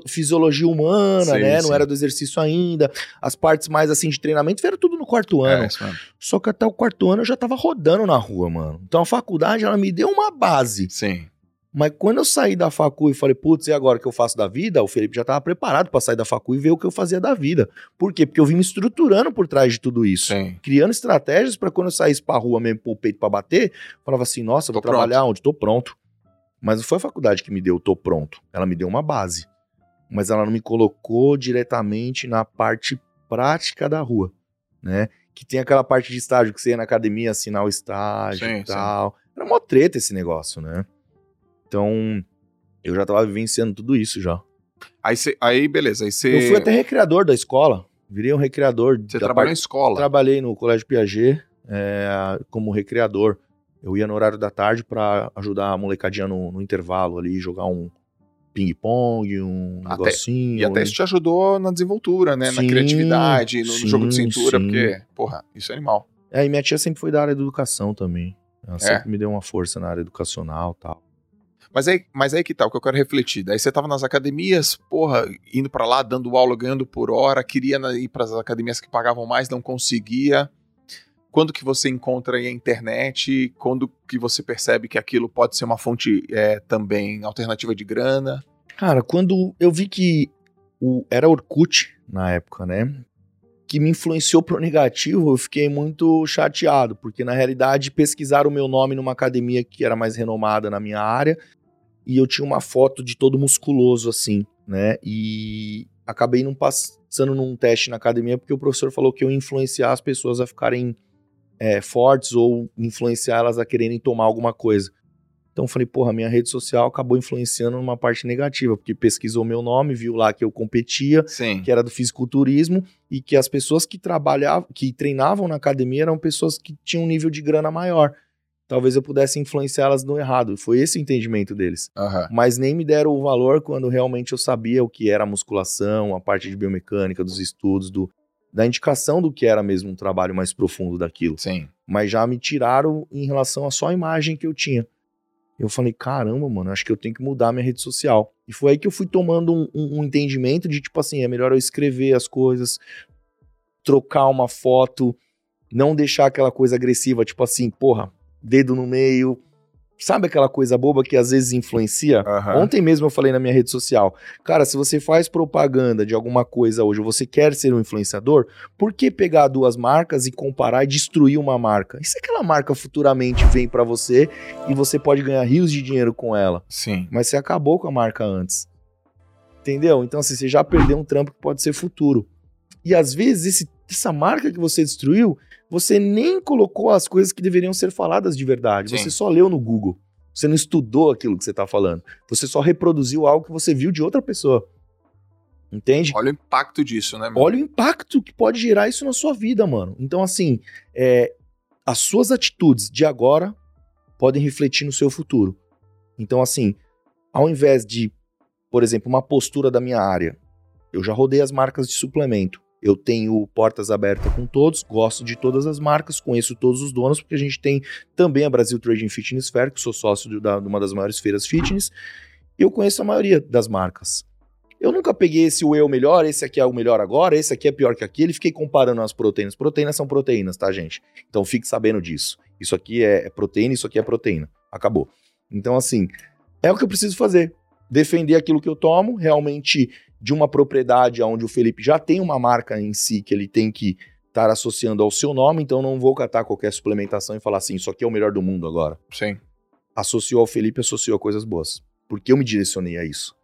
fisiologia humana, Sim, né? sim. Não era do exercício ainda. As partes mais assim de treinamento era tudo no quarto ano. É, isso mesmo. Só que até o quarto ano eu já tava rodando na rua, mano. Então a faculdade, ela me deu uma base. Sim. Mas quando eu saí da facu e falei, putz, e agora o que eu faço da vida? O Felipe já tava preparado pra sair da facu e ver o que eu fazia da vida. Por quê? Porque eu vim me estruturando por trás de tudo isso Sim. criando estratégias pra quando eu saísse pra rua mesmo, pôr o peito pra bater, falava assim, nossa, eu vou Tô trabalhar onde? Tô pronto. Mas não foi a faculdade que me deu tô pronto. Ela me deu uma base. Mas ela não me colocou diretamente na parte prática da rua, né? Que tem aquela parte de estágio que você ia na academia assinar o estágio Sim, e tal. Era mó treta esse negócio, né? Então, eu já tava vivenciando tudo isso já. Aí, cê- aí beleza. Aí você. Eu fui até recreador da escola. Virei um recreador. Você trabalhou em parte- escola. Trabalhei no Colégio Piaget é, como recreador. Eu ia no horário da tarde pra ajudar a molecadinha no, no intervalo ali, jogar um ping-pong, um Até- negocinho. E até né? isso te ajudou na desenvoltura, né? na Sim, criatividade, no, no sim, jogo de cintura, sim. porque, porra, isso é animal. É, e minha tia sempre foi da área da educação também. Ela É? sempre me deu uma força na área educacional e tal. Mas aí, mas aí que tá, o que eu quero refletir. Daí você tava nas academias, porra, indo pra lá, dando aula, ganhando por hora, queria ir pras academias que pagavam mais, não conseguia. quando que você encontra aí a internet? Quando que você percebe que aquilo pode ser uma fonte é, também alternativa de grana? Cara, quando eu vi que o, era Orkut na época, né? Que me influenciou pro negativo, eu fiquei muito chateado, porque na realidade pesquisaram o meu nome numa academia que era mais renomada na minha área, e eu tinha uma foto de todo musculoso assim, né? E acabei não passando num teste na academia porque o professor falou que eu ia influenciar as pessoas a ficarem é, fortes ou influenciar elas a quererem tomar alguma coisa. Então falei, porra, minha rede social acabou influenciando numa parte negativa, porque pesquisou meu nome, viu lá que eu competia, Sim. que era do fisiculturismo, e que as pessoas que trabalhavam, que treinavam na academia eram pessoas que tinham um nível de grana maior. Talvez eu pudesse influenciá-las no errado. Foi esse o entendimento deles. Aham. Mas nem me deram o valor quando realmente eu sabia o que era a musculação, a parte de biomecânica, dos estudos, do, da indicação do que era mesmo um trabalho mais profundo daquilo Sim. mas já me tiraram em relação a só a imagem que eu tinha. Eu falei, caramba, mano, acho que eu tenho que mudar minha rede social. E foi aí que eu fui tomando um, um- um entendimento de, tipo assim, é melhor eu escrever as coisas, trocar uma foto, não deixar aquela coisa agressiva, tipo assim, porra, dedo no meio. Sabe aquela coisa boba que às vezes influencia? Aham. Ontem mesmo eu falei na minha rede social, cara, se você faz propaganda de alguma coisa hoje, ou você quer ser um influenciador, por que pegar duas marcas e comparar e destruir uma marca? E se aquela marca futuramente vem pra você e você pode ganhar rios de dinheiro com ela, Sim. mas você acabou com a marca antes? Entendeu? Então, assim, você já perdeu um trampo que pode ser futuro. E às vezes, esse- essa marca que você destruiu, você nem colocou as coisas que deveriam ser faladas de verdade. Sim. Você só leu no Google. Você não estudou aquilo que você tá falando. Você só reproduziu algo que você viu de outra pessoa. Entende? Olha o impacto disso, né, meu? Olha o impacto que pode gerar isso na sua vida, mano. Então, assim, é, as suas atitudes de agora podem refletir no seu futuro. Então, assim, ao invés de, por exemplo, uma postura da minha área, eu já rodei as marcas de suplemento. Eu tenho portas abertas com todos, gosto de todas as marcas, conheço todos os donos, porque a gente tem também a Brasil Trading Fitness Fair, que sou sócio de, da- de uma das maiores feiras fitness. Eu conheço a maioria das marcas. Eu nunca peguei esse whey é o melhor, esse aqui é o melhor agora, esse aqui é pior que aquele, e fiquei comparando as proteínas. Proteínas são proteínas, tá, gente? Então fique sabendo disso. Isso aqui é, é proteína, isso aqui é proteína. Acabou. Então, assim, é o que eu preciso fazer. Defender aquilo que eu tomo, realmente de uma propriedade onde o Felipe já tem uma marca em si que ele tem que estar associando ao seu nome, então não vou catar qualquer suplementação e falar assim, isso aqui é o melhor do mundo agora Sim. associou ao Felipe, associou a coisas boas. Porque eu me direcionei a isso.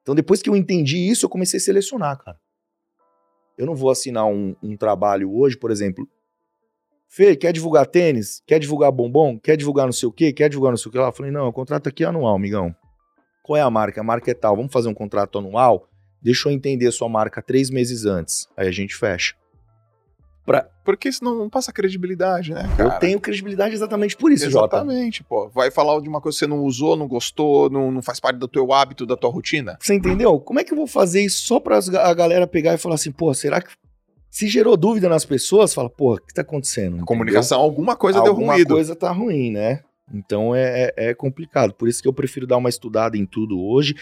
Então, depois que eu entendi isso, eu comecei a selecionar, cara. Eu não vou assinar um, um trabalho hoje, por exemplo. Fê, quer divulgar tênis? Quer divulgar bombom? Quer divulgar não sei o quê? Quer divulgar não sei o que lá? Eu falei, não, o contrato aqui é anual, amigão. Qual é a marca? A marca é tal. Vamos fazer um contrato anual? Deixa eu entender a sua marca três meses antes. Aí a gente fecha. Porque senão não passa credibilidade, né, cara? Eu tenho credibilidade exatamente por isso, Jota. Exatamente, pô. Vai falar de uma coisa que você não usou, não gostou, não, não faz parte do teu hábito, da tua rotina? Você entendeu? Como é que eu vou fazer isso só pra a galera pegar e falar assim, pô, será que. Se gerou dúvida nas pessoas, fala, pô, o que tá acontecendo? A comunicação, alguma coisa Entendeu? deu Alguma ruído. coisa tá ruim, né? Então é, é, é complicado. Por isso que eu prefiro dar uma estudada em tudo hoje.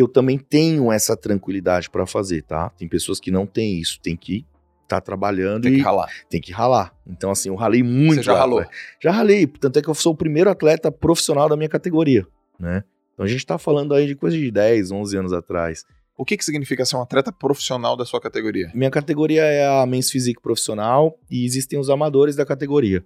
Eu também tenho essa tranquilidade pra fazer, tá? Tem pessoas que não têm isso, tem que estar trabalhando Tem e que ralar. tem que ralar. Então, assim, eu ralei muito. Você já ralou? atleta. Já ralei, tanto é que eu sou o primeiro atleta profissional da minha categoria, né? Então a gente tá falando aí de coisa de 10, 11 anos atrás. O que, que significa ser um atleta profissional da sua categoria? Minha categoria é a Men's Physique Profissional e existem os amadores da categoria.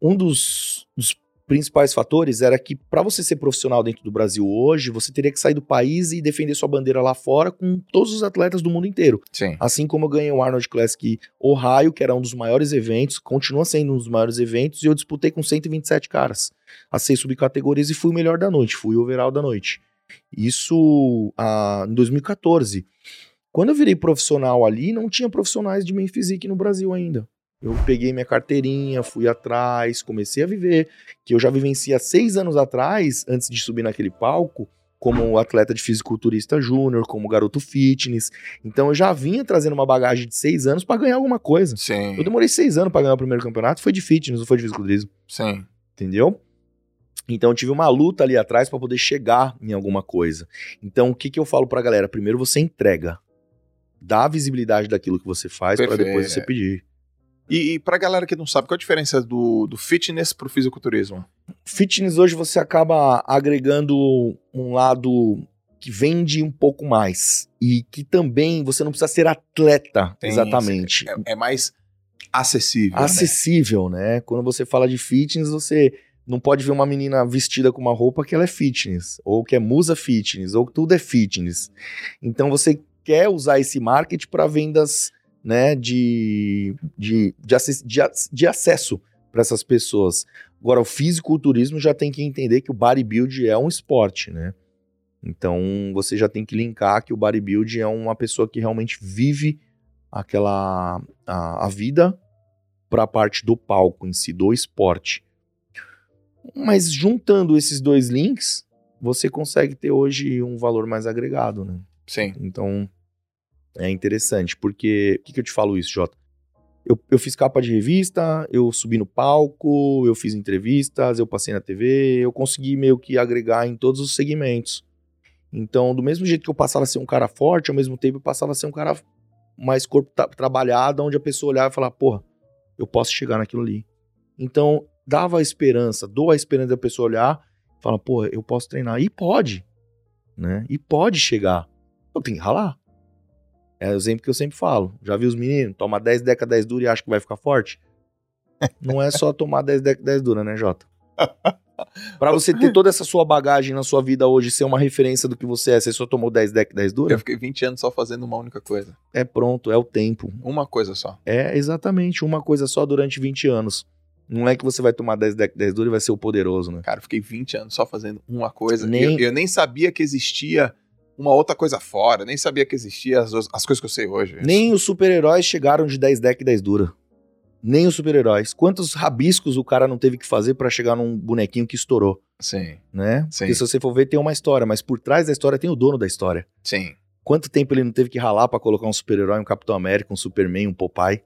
Um dos, dos principais fatores era que para você ser profissional dentro do Brasil hoje, você teria que sair do país e defender sua bandeira lá fora com todos os atletas do mundo inteiro. Sim. Assim como eu ganhei o Arnold Classic Ohio, que era um dos maiores eventos, continua sendo um dos maiores eventos, e eu disputei com 127 caras. As seis subcategorias e fui o melhor da noite, fui o overall da noite. Isso ah, em 2014. Quando eu virei profissional ali, não tinha profissionais de main physique no Brasil ainda. Eu peguei minha carteirinha, fui atrás, comecei a viver, que eu já vivencia seis anos atrás, antes de subir naquele palco, como atleta de fisiculturista júnior, como garoto fitness. Então eu já vinha trazendo uma bagagem de seis anos pra ganhar alguma coisa. Sim. Eu demorei seis anos pra ganhar o primeiro campeonato, foi de fitness, não foi de fisiculturismo, Sim. entendeu? Então eu tive uma luta ali atrás pra poder chegar em alguma coisa. Então o que que eu falo pra galera? Primeiro você entrega. Dá a visibilidade daquilo que você faz pra Perfeito. depois você pedir. E, e pra galera que não sabe, qual a diferença do, do fitness pro fisiculturismo? Fitness hoje você acaba agregando um lado que vende um pouco mais e que também você não precisa ser atleta Tem exatamente. É, é mais acessível. né? acessível, né? Quando você fala de fitness, você não pode ver uma menina vestida com uma roupa que ela é fitness, ou que é musa fitness, ou que tudo é fitness. Então você quer usar esse marketing para vendas, né, de, de, de, acess- de ac- de acesso para essas pessoas. Agora, o fisiculturismo já tem que entender que o bodybuild é um esporte, né? Então, você já tem que linkar que o bodybuild é uma pessoa que realmente vive aquela a, a vida para a parte do palco em si, do esporte. Mas juntando esses dois links, você consegue ter hoje um valor mais agregado, né? Sim. Então, é interessante, porque... Por que, que eu te falo isso, Jota? Eu, eu fiz capa de revista, eu subi no palco, eu fiz entrevistas, eu passei na TV, eu consegui meio que agregar em todos os segmentos. Então, do mesmo jeito que eu passava a ser um cara forte, ao mesmo tempo eu passava a ser um cara mais corpo tra- trabalhado, onde a pessoa olhava e falava, porra, eu posso chegar naquilo ali. Então, dava a esperança, dou a esperança da pessoa olhar e falar, porra, eu posso treinar. E pode, né? E pode chegar. Eu tenho que ralar. É o exemplo que eu sempre falo. Já vi os meninos, toma 10 deca 10 dura e acha que vai ficar forte? Não é só tomar 10 deca 10 dura, né, Jota? Pra você ter toda essa sua bagagem na sua vida hoje, ser uma referência do que você é, você só tomou 10 deck 10 dura? Eu fiquei 20 anos só fazendo uma única coisa. É pronto, é o tempo. Uma coisa só. É exatamente uma coisa só durante 20 anos. Não é que você vai tomar 10 deck 10 dura e vai ser o poderoso, né? Cara, eu fiquei 20 anos só fazendo uma coisa. Nem- Eu, eu nem sabia que existia uma outra coisa fora. Nem sabia que existia as, as coisas que eu sei hoje. Nem os super-heróis chegaram de 10 deck 10 dura. Nem os super-heróis. Quantos rabiscos o cara não teve que fazer pra chegar num bonequinho que estourou, Sim, né? Sim. Porque se você for ver, tem uma história, mas por trás da história tem o dono da história. sim. Quanto tempo ele não teve que ralar pra colocar um super-herói, um Capitão América, um Superman, um Popeye?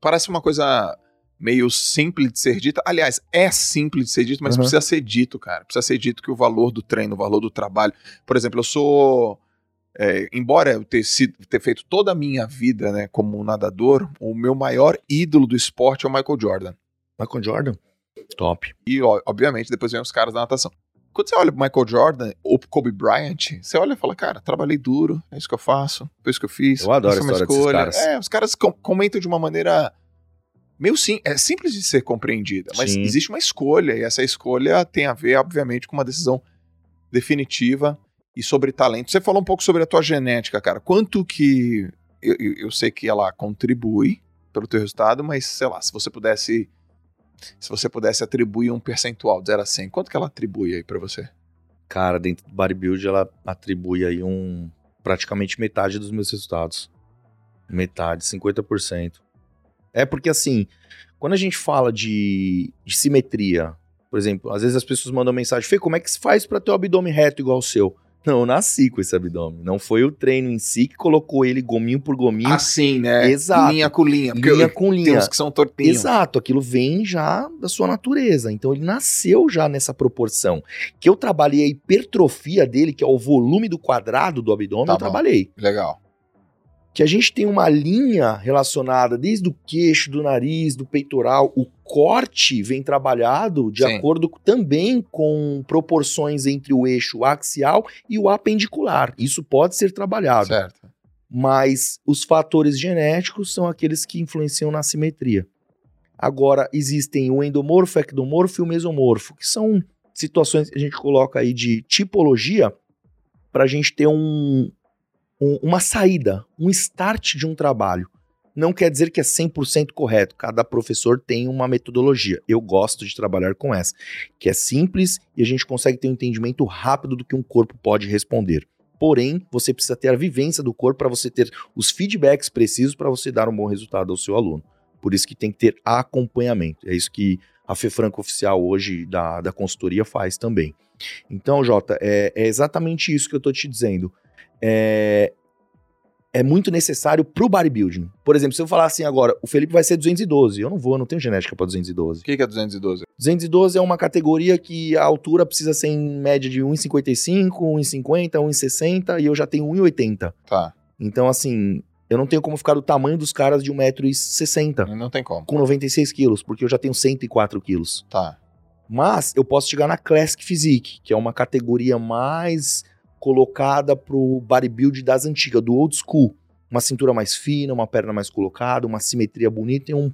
Parece uma coisa meio simples de ser dita. Aliás, é simples de ser dito, mas Uhum. precisa ser dito, cara. Precisa ser dito que o valor do treino, o valor do trabalho. Por exemplo, eu sou. é, embora eu ter, sido, ter feito toda a minha vida né, como nadador, o meu maior ídolo do esporte é o Michael Jordan. Michael Jordan? Top. E, ó, obviamente, depois vem os caras da natação. Quando você olha pro Michael Jordan ou pro Kobe Bryant, você olha e fala, cara, trabalhei duro, é isso que eu faço, foi isso que eu fiz. Eu adoro essa é a história desses escolha. caras. É, os caras com- comentam de uma maneira meio sim, é simples de ser compreendida, mas Sim. existe uma escolha e essa escolha tem a ver, obviamente, com uma decisão definitiva e sobre talento. Você falou um pouco sobre a tua genética, cara. Quanto que eu, eu- sei que ela contribui pelo teu resultado, mas sei lá, se você pudesse se você pudesse atribuir um percentual de 0 a 100, quanto que ela atribui aí pra você? Cara, dentro do bodybuild, ela atribui aí um. praticamente metade dos meus resultados. Metade, 50%. É porque assim, quando a gente fala de, de simetria, por exemplo, às vezes as pessoas mandam mensagem: Fê, como é que se faz pra ter o abdômen reto igual o seu? Não, eu nasci com esse abdômen. Não foi o treino em si que colocou ele gominho por gominho, Assim, né? Exato. Linha com linha. Linha com tem linha. uns que são tortinhos. Exato, aquilo vem já da sua natureza. Então ele nasceu já nessa proporção. Que eu trabalhei a hipertrofia dele, que é o volume do quadrado do abdômen, Tá eu bom. trabalhei. Legal. Que a gente tem uma linha relacionada desde o queixo, do nariz, do peitoral. O corte vem trabalhado de Sim. acordo também com proporções entre o eixo axial e o apendicular. Isso pode ser trabalhado Certo. mas os fatores genéticos são aqueles que influenciam na simetria. Agora, existem o endomorfo, ectomorfo e o mesomorfo, que são situações que a gente coloca aí de tipologia para a gente ter um, um- uma saída, um start de um trabalho. Não quer dizer que é 100% correto, cada professor tem uma metodologia. Eu gosto de trabalhar com essa, que é simples e a gente consegue ter um entendimento rápido do que um corpo pode responder. Porém, você precisa ter a vivência do corpo para você ter os feedbacks precisos para você dar um bom resultado ao seu aluno. Por isso que tem que ter acompanhamento. É isso que a FEFranco Oficial hoje da, da consultoria faz também. Então, Jota, é, é exatamente isso que eu tô te dizendo. É, é muito necessário pro bodybuilding. Por exemplo, se eu falar assim agora, o Felipe vai ser 212. Eu não vou, eu não tenho genética para 212. O que que é 212? 212 é uma categoria que a altura precisa ser em média de 1,55, 1,50, 1,60 e eu já tenho 1,80. Tá. Então, assim, eu não tenho como ficar do tamanho dos caras de 1,60m Não tem como. com 96 quilos, porque eu já tenho 104 quilos. Tá. Mas eu posso chegar na Classic Physique, que é uma categoria mais colocada pro bodybuild das antigas, do old school. Uma cintura mais fina, uma perna mais colocada, uma simetria bonita e um-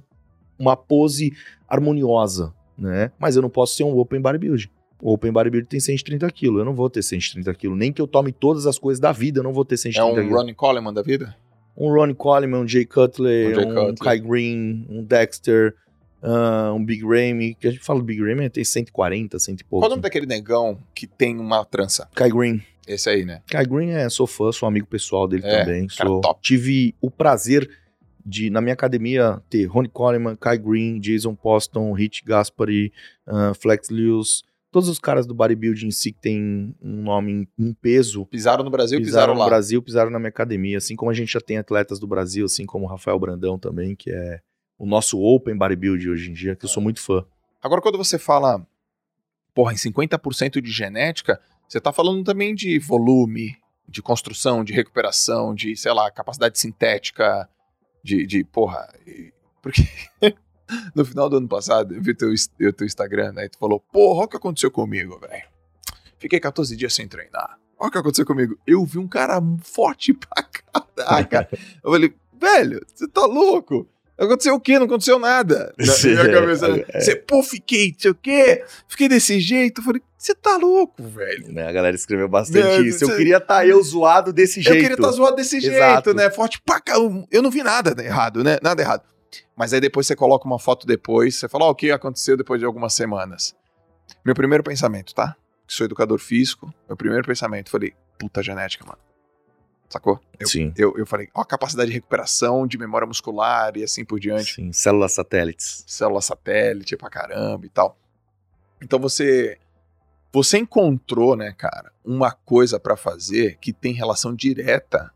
uma pose harmoniosa, né? Mas eu não posso ser um open bodybuild. O open bodybuild tem 130 quilos, eu não vou ter 130 quilos. Nem que eu tome todas as coisas da vida, eu não vou ter É 130 um quilos. Ronnie Coleman da vida? Um Ronnie Coleman, um Jay Cutler, Um Jay um, Cutler. Kai Green, um Dexter, ah, um Big Ramy, que a gente fala do Big Ramy, tem 140, 100 e pouco. Qual o nome daquele negão que tem uma trança? Kai Green. Esse aí, né? Kai Green é, sou fã, sou amigo pessoal dele É, também. Sou, top. tive o prazer de, na minha academia, ter Ronnie Coleman, Kai Green, Jason Poston, Rich Gaspari, ah, Flex Lewis, todos os caras do bodybuilding em si que tem um nome, um peso, Pisaram no Brasil, pisaram pisaram, no lá. Brasil, pisaram na minha academia, assim como a gente já tem atletas do Brasil, assim como o Rafael Brandão também, que é o nosso Open Bodybuilding hoje em dia, que eu sou muito fã. Agora, quando você fala, porra, em 50% de genética, você tá falando também de volume, de construção, de recuperação, de, sei lá, capacidade sintética, de, de porra. Porque no final do ano passado, eu vi teu, teu Instagram, né? E tu falou, porra, olha o que aconteceu comigo, velho. Fiquei 14 dias sem treinar. Olha o que aconteceu comigo. Eu vi um cara forte pra caraca. Eu falei, velho, você tá louco? Aconteceu o quê? Não aconteceu nada. Na minha cabeça, né? É. Você, pô, fiquei, não sei o quê, fiquei desse jeito. Eu falei, você tá louco, velho. Né, A galera escreveu bastante Não, isso. Eu você- queria estar eu zoado desse jeito. Eu queria estar zoado desse Exato. jeito, né? Forte pra caramba. Eu não vi nada errado, né? Nada errado. Mas aí depois você coloca uma foto depois, você fala, ó, o que aconteceu depois de algumas semanas. Meu primeiro pensamento, tá? Que sou educador físico, meu primeiro pensamento, falei, puta genética, mano. Sacou? Eu, Sim. eu, eu falei, ó, a capacidade de recuperação, de memória muscular e assim por diante. Sim, células satélites. célula satélite pra caramba e tal. Então você você encontrou, né, cara, uma coisa pra fazer que tem relação direta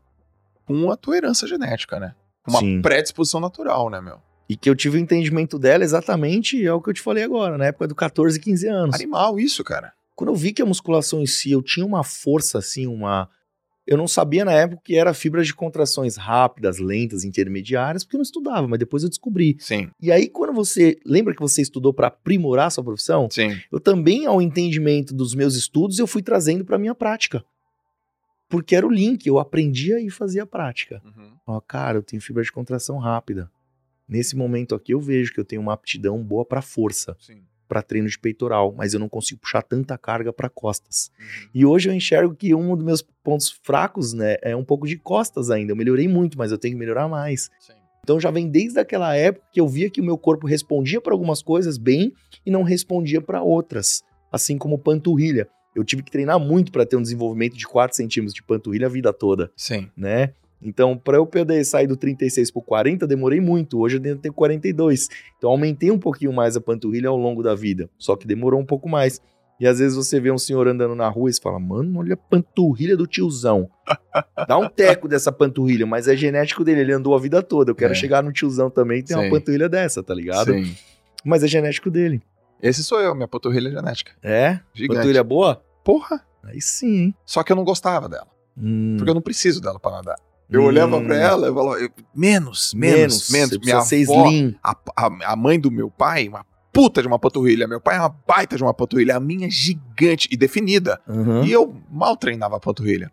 com a tua herança genética, né? Uma Sim. predisposição natural, né, meu? E que eu tive o entendimento dela exatamente é o que eu te falei agora, na época do 14, 15 anos. Animal isso, cara. Quando eu vi que a musculação em si, eu tinha uma força assim, uma. Eu não sabia na época que era fibras de contrações rápidas, lentas, intermediárias, porque eu não estudava, mas depois eu descobri. Sim, E aí, quando você. Lembra que você estudou para aprimorar a sua profissão? sim. Eu também, ao entendimento dos meus estudos, eu fui trazendo para minha prática. Porque era o link, eu aprendia e fazia a prática. Uhum. Ó, cara, eu tenho fibra de contração rápida. Nesse momento aqui eu vejo que eu tenho uma aptidão boa para força, Sim. Para treino de peitoral, mas eu não consigo puxar tanta carga para costas. Uhum. E hoje eu enxergo que um dos meus pontos fracos, né, é um pouco de costas ainda. Eu melhorei muito, mas eu tenho que melhorar mais. Sim. Então já vem desde aquela época que eu via que o meu corpo respondia para algumas coisas bem e não respondia para outras, assim como panturrilha. Eu tive que treinar muito para ter um desenvolvimento de 4 centímetros de panturrilha a vida toda Sim. né? Então, para eu poder sair do 36 pro 40, demorei muito. Hoje eu tenho 42. Então, aumentei um pouquinho mais a panturrilha ao longo da vida. Só que demorou um pouco mais. E às vezes você vê um senhor andando na rua e você fala, mano, olha a panturrilha do tiozão. Dá um teco dessa panturrilha, mas é genético dele, ele andou a vida toda. Eu quero É. chegar no tiozão também e ter uma Sim. panturrilha dessa, tá ligado? Sim. Mas é genético dele. Esse sou eu, minha panturrilha genética. É? Gigante. Panturrilha boa? Porra. Aí sim, hein? Só que eu não gostava dela. Hum, Porque eu não preciso dela pra nadar. Eu hum, olhava pra ela e falava, menos, menos, menos. Você Minha avó, a, a, a mãe do meu pai, uma puta de uma panturrilha. Meu pai é uma baita de uma panturrilha. A minha é gigante e definida. Uhum. E eu mal treinava a panturrilha.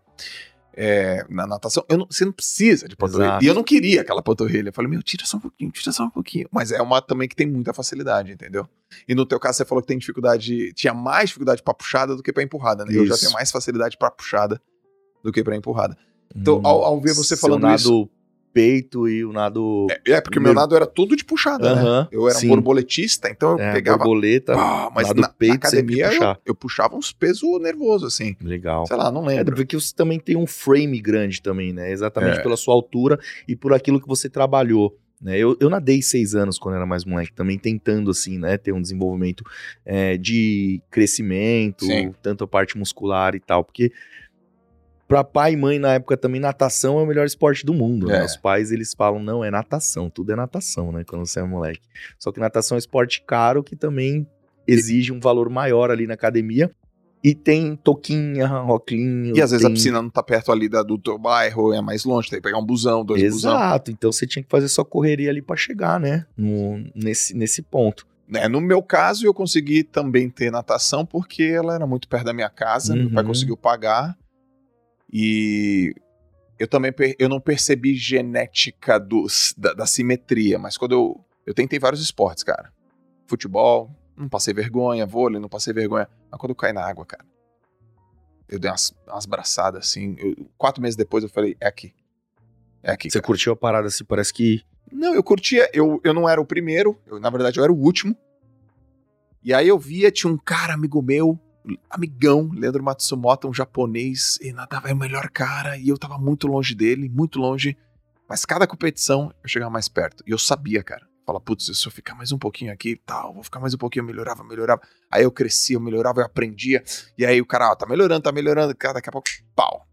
É, na natação, eu não- você não precisa de panturrilha. Exato. E eu não queria aquela panturrilha. Eu falei, meu, tira só um pouquinho, tira só um pouquinho. Mas é uma também que tem muita facilidade, entendeu? E no teu caso, você falou que tem dificuldade, tinha mais dificuldade pra puxada do que pra empurrada, né? Eu já Isso. tenho mais facilidade pra puxada do que pra empurrada. Então, Hum, ao- ao ver você falando nado isso- peito e o nado. É, é, porque o meu nado era tudo de puxada, né? Aham, Eu era um sim. borboletista, então eu É, pegava. borboleta. pá, mas na, peito na academia eu, eu puxava uns pesos nervosos, assim. Legal. Sei lá, não É, lembro. porque você também tem um frame grande também, né? Exatamente É. pela sua altura e por aquilo que você trabalhou. Né? Eu, eu nadei seis anos quando era mais moleque, também tentando, assim, né? Ter um desenvolvimento é, de crescimento, Sim. tanto a parte muscular e tal. Porque pra pai e mãe na época também, natação é o melhor esporte do mundo. né? É. Os pais, eles falam, não, é natação, tudo é natação, né? Quando você é moleque. Só que natação é um esporte caro que também exige um valor maior ali na academia. E tem toquinha, roclinho. E às vezes a tem- piscina não tá perto ali da- do teu bairro, é mais longe, tem que pegar um busão, dois busão. Exato, então você tinha que fazer sua correria ali pra chegar, né? No- nesse, nesse ponto. Né, no meu caso, eu consegui também ter natação porque ela era muito perto da minha casa, meu pai Uhum. conseguiu pagar. E eu também eu não percebi genética dos, da, da simetria, mas quando eu, eu tentei vários esportes, cara. Futebol, não passei vergonha, vôlei, não passei vergonha. Mas quando eu caí na água, cara, eu dei umas, umas braçadas assim. eu- quatro meses depois eu falei, é aqui. É aqui. Você cara. curtiu a parada assim, parece que. Não, eu curtia. Eu, eu não era o primeiro. eu, na verdade, eu era o último. E aí eu via, tinha um cara amigo meu, amigão, Leandro Matsumoto, um japonês, e nadava é o melhor cara, e eu tava muito longe dele, muito longe. Mas cada competição eu chegava mais perto. E eu sabia, cara. Fala, putz, se eu ficar mais um pouquinho aqui, tal, vou ficar mais um pouquinho, eu melhorava, melhorava. Aí eu crescia, eu melhorava, eu aprendia. E aí o cara, ó, tá melhorando, tá melhorando. Cara, daqui a pouco, pau.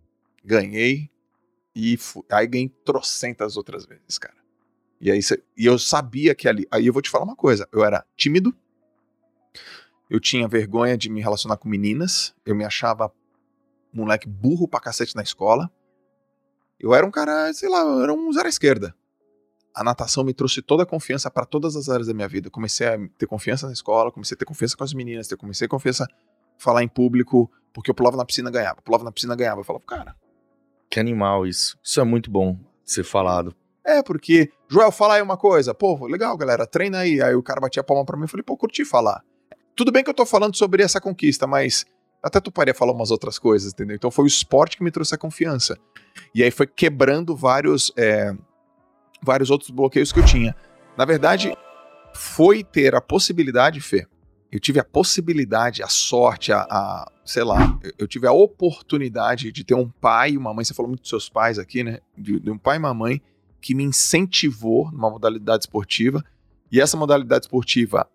Ganhei. E fu- aí ganhei trocentas outras vezes, cara. E aí e eu sabia que ali. Aí eu vou te falar uma coisa. Eu era tímido. Eu tinha vergonha de me relacionar com meninas. Eu me achava moleque burro pra cacete na escola. Eu era um cara, sei lá, eu era um zero à esquerda. A natação me trouxe toda a confiança pra todas as áreas da minha vida. Comecei a ter confiança na escola, comecei a ter confiança com as meninas, eu comecei a confiança falar em público, porque eu pulava na piscina ganhava, pulava na piscina ganhava. Eu falava, cara, Que animal isso. Isso é muito bom ser falado. É, porque, Joel, fala aí uma coisa. Pô, legal, galera, treina aí. Aí o cara batia a palma pra mim e falei, pô, curti falar. Tudo bem que eu tô falando sobre essa conquista, mas até tu paria falar umas outras coisas, entendeu? Então foi o esporte que me trouxe a confiança. E aí foi quebrando vários, é, vários outros bloqueios que eu tinha. Na verdade, foi ter a possibilidade, Fê. Eu tive a possibilidade, a sorte, a, a- sei lá, eu, eu tive a oportunidade de ter um pai e uma mãe. Você falou muito dos seus pais aqui, né? De, de um pai e uma mãe que me incentivou numa modalidade esportiva. E essa modalidade esportiva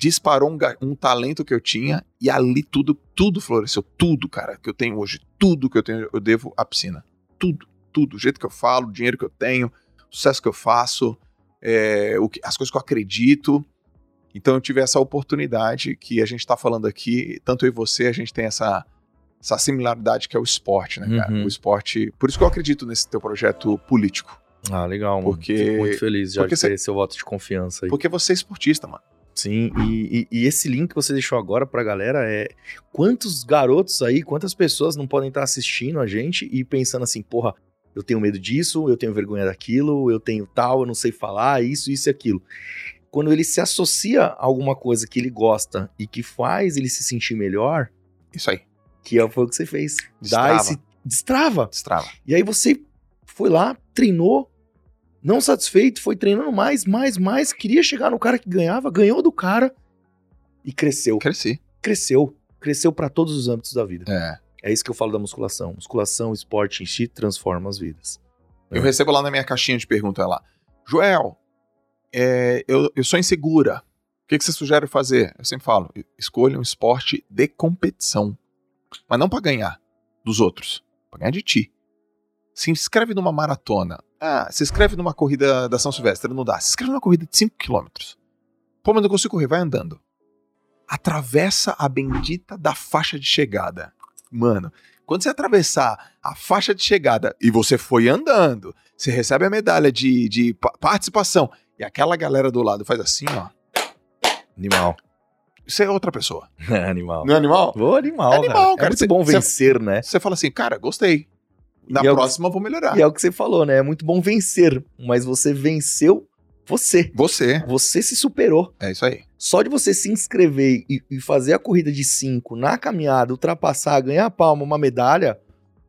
disparou um, um talento que eu tinha e ali tudo, tudo floresceu. Tudo, cara, que eu tenho hoje. Tudo que eu tenho, eu devo à piscina. Tudo, tudo. O jeito que eu falo, o dinheiro que eu tenho, o sucesso que eu faço, é, o que- as coisas que eu acredito. Então eu tive essa oportunidade que a gente tá falando aqui, tanto eu e você, a gente tem essa, essa similaridade que é o esporte, né, cara? Uhum. O esporte. Por isso que eu acredito nesse teu projeto político. Ah, legal, mano. Porque- Fico muito feliz já porque de ter seu voto de confiança aí. Porque você é esportista, mano. Sim, e, e- e esse link que você deixou agora pra galera é quantos garotos aí, quantas pessoas não podem estar assistindo a gente e pensando assim, porra, eu tenho medo disso, eu tenho vergonha daquilo, eu tenho tal, eu não sei falar, isso, isso e aquilo. Quando ele se associa a alguma coisa que ele gosta e que faz ele se sentir melhor, Isso aí. que é foi o que você fez. Dá Destrava. esse. Destrava. Destrava. E aí você foi lá, treinou, não satisfeito, foi treinando mais, mais, mais, queria chegar no cara que ganhava, ganhou do cara e cresceu. Cresci. Cresceu. Cresceu pra todos os âmbitos da vida. É. É isso que eu falo da musculação. Musculação, esporte em si transforma as vidas. Eu É. recebo lá na minha caixinha de pergunta lá. Joel, é, eu, eu sou insegura. O que, que você sugere fazer? Eu sempre falo, escolha um esporte de competição. Mas não pra ganhar dos outros. Pra ganhar de ti. Se inscreve numa maratona. Ah, se inscreve numa corrida da São Silvestre. Não dá. Se inscreve numa corrida de 5 km. Pô, mas não consigo correr. Vai andando. Atravessa a bendita da faixa de chegada. Mano, quando você atravessar a faixa de chegada e você foi andando, você recebe a medalha de, de pa- participação e aquela galera do lado faz assim, ó. Animal. Isso é outra pessoa. animal. Não é animal? Ô, animal, É animal, cara. cara. É muito Cê- bom cê- vencer, né? Você fala assim, cara, gostei. Na E é o- próxima eu vou melhorar. E é o que você falou, né? É muito bom vencer, mas você venceu você. Você. Você se superou. É isso aí. Só de você se inscrever e, e fazer a corrida de 5 na caminhada, ultrapassar, ganhar a palma, uma medalha,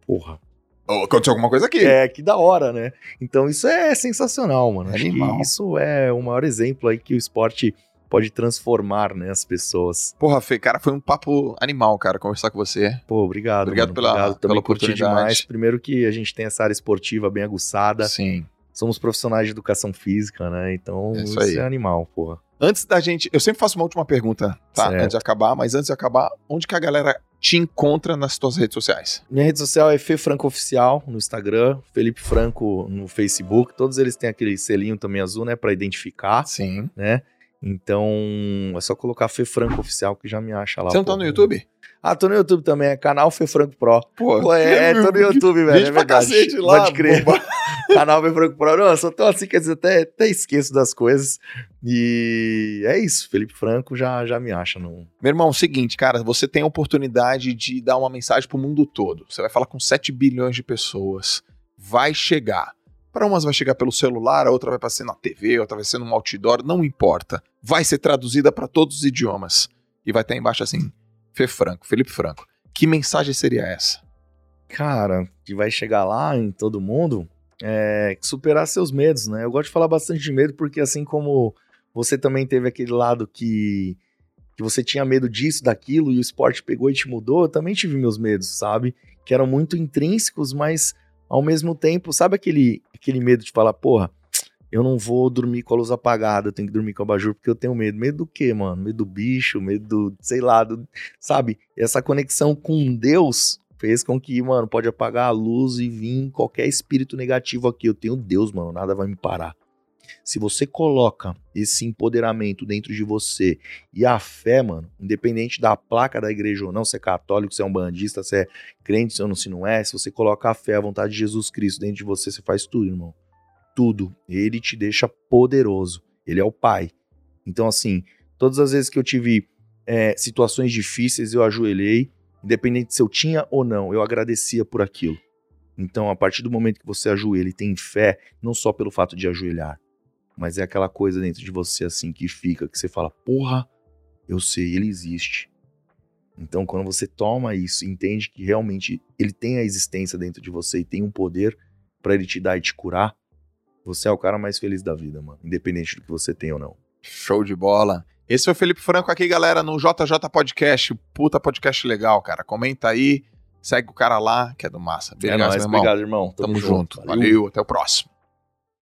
porra. Ô, Aconteceu alguma coisa aqui. É, que da hora, né? Então isso é sensacional, mano. Acho Animal. isso é o maior exemplo aí que o esporte pode transformar, né, as pessoas. Porra, Fê, cara, foi um papo animal, cara, conversar com você. Pô, obrigado. Obrigado mano. pela- obrigado. Também pela curti demais. Primeiro que a gente tem essa área esportiva bem aguçada. Sim. Somos profissionais de educação física, né? Então É isso isso, é animal, porra. Antes da gente. Eu sempre faço uma última pergunta, tá? Certo. Antes de acabar, mas antes de acabar, onde que a galera te encontra nas tuas redes sociais? Minha rede social é Fê Franco Oficial no Instagram, Felipe Franco no Facebook. Todos eles têm aquele selinho também azul, né, Pra identificar, Sim. né? Então, é só colocar Fê Franco Oficial que já me acha lá. Você não tá pô. no YouTube? Ah, tô no YouTube também, é canal Fê Franco Pro. Pô, Pô, é, é, tô no YouTube, velho, é pra verdade. cacete lá, Pode crer. canal Fê Franco Pro. Não, eu só tô assim, quer dizer, até, até esqueço das coisas. E é isso, Felipe Franco já, já me acha. No... Meu irmão, é o seguinte, cara, você tem a oportunidade de dar uma mensagem pro mundo todo. Você vai falar com 7 bilhões de pessoas. Vai chegar. Para umas vai chegar pelo celular, a outra vai ser na TV, outra vai ser num outdoor, não importa. Vai ser traduzida para todos os idiomas. E vai estar embaixo assim, Fê Franco, Felipe Franco. Que mensagem seria essa? Cara, que vai chegar lá em todo mundo é superar seus medos, né? Eu gosto de falar bastante de medo porque assim como você também teve aquele lado que, que você tinha medo disso, daquilo, e o esporte pegou e te mudou, eu também tive meus medos, sabe? Que eram muito intrínsecos, mas ao mesmo tempo, sabe aquele, aquele medo de falar, porra, eu não vou dormir com a luz apagada, eu tenho que dormir com a abajur porque eu tenho medo. Medo do quê, mano? Medo do bicho, medo do, sei lá, do, sabe? Essa conexão com Deus fez com que, mano, pode apagar a luz e vir qualquer espírito negativo aqui. Eu tenho Deus, mano, nada vai me parar. Se você coloca esse empoderamento dentro de você e a fé, mano, independente da placa da igreja ou não, se é católico, se é um bandista, se é crente, se não, se não é, se você coloca a fé, a vontade de Jesus Cristo dentro de você, você faz tudo, irmão. Tudo. Ele te deixa poderoso. Ele é o Pai. Então, assim, todas as vezes que eu tive é, situações difíceis, eu ajoelhei, independente se eu tinha ou não, eu agradecia por aquilo. Então, a partir do momento que você ajoelha e tem fé, não só pelo fato de ajoelhar, mas é aquela coisa dentro de você assim que fica, que você fala, porra, eu sei, ele existe. Então, quando você toma isso, entende que realmente ele tem a existência dentro de você e tem um poder para ele te dar e te curar, você é o cara mais feliz da vida, mano, independente do que você tem ou não. Show de bola. Esse foi o Felipe Franco aqui, galera, no JJ Podcast. Puta podcast legal, cara. Comenta aí, segue o cara lá, que é do massa. é Beleza, nóis, meu irmão? obrigado, irmão. Tamo, junto. Valeu. Valeu, até o próximo.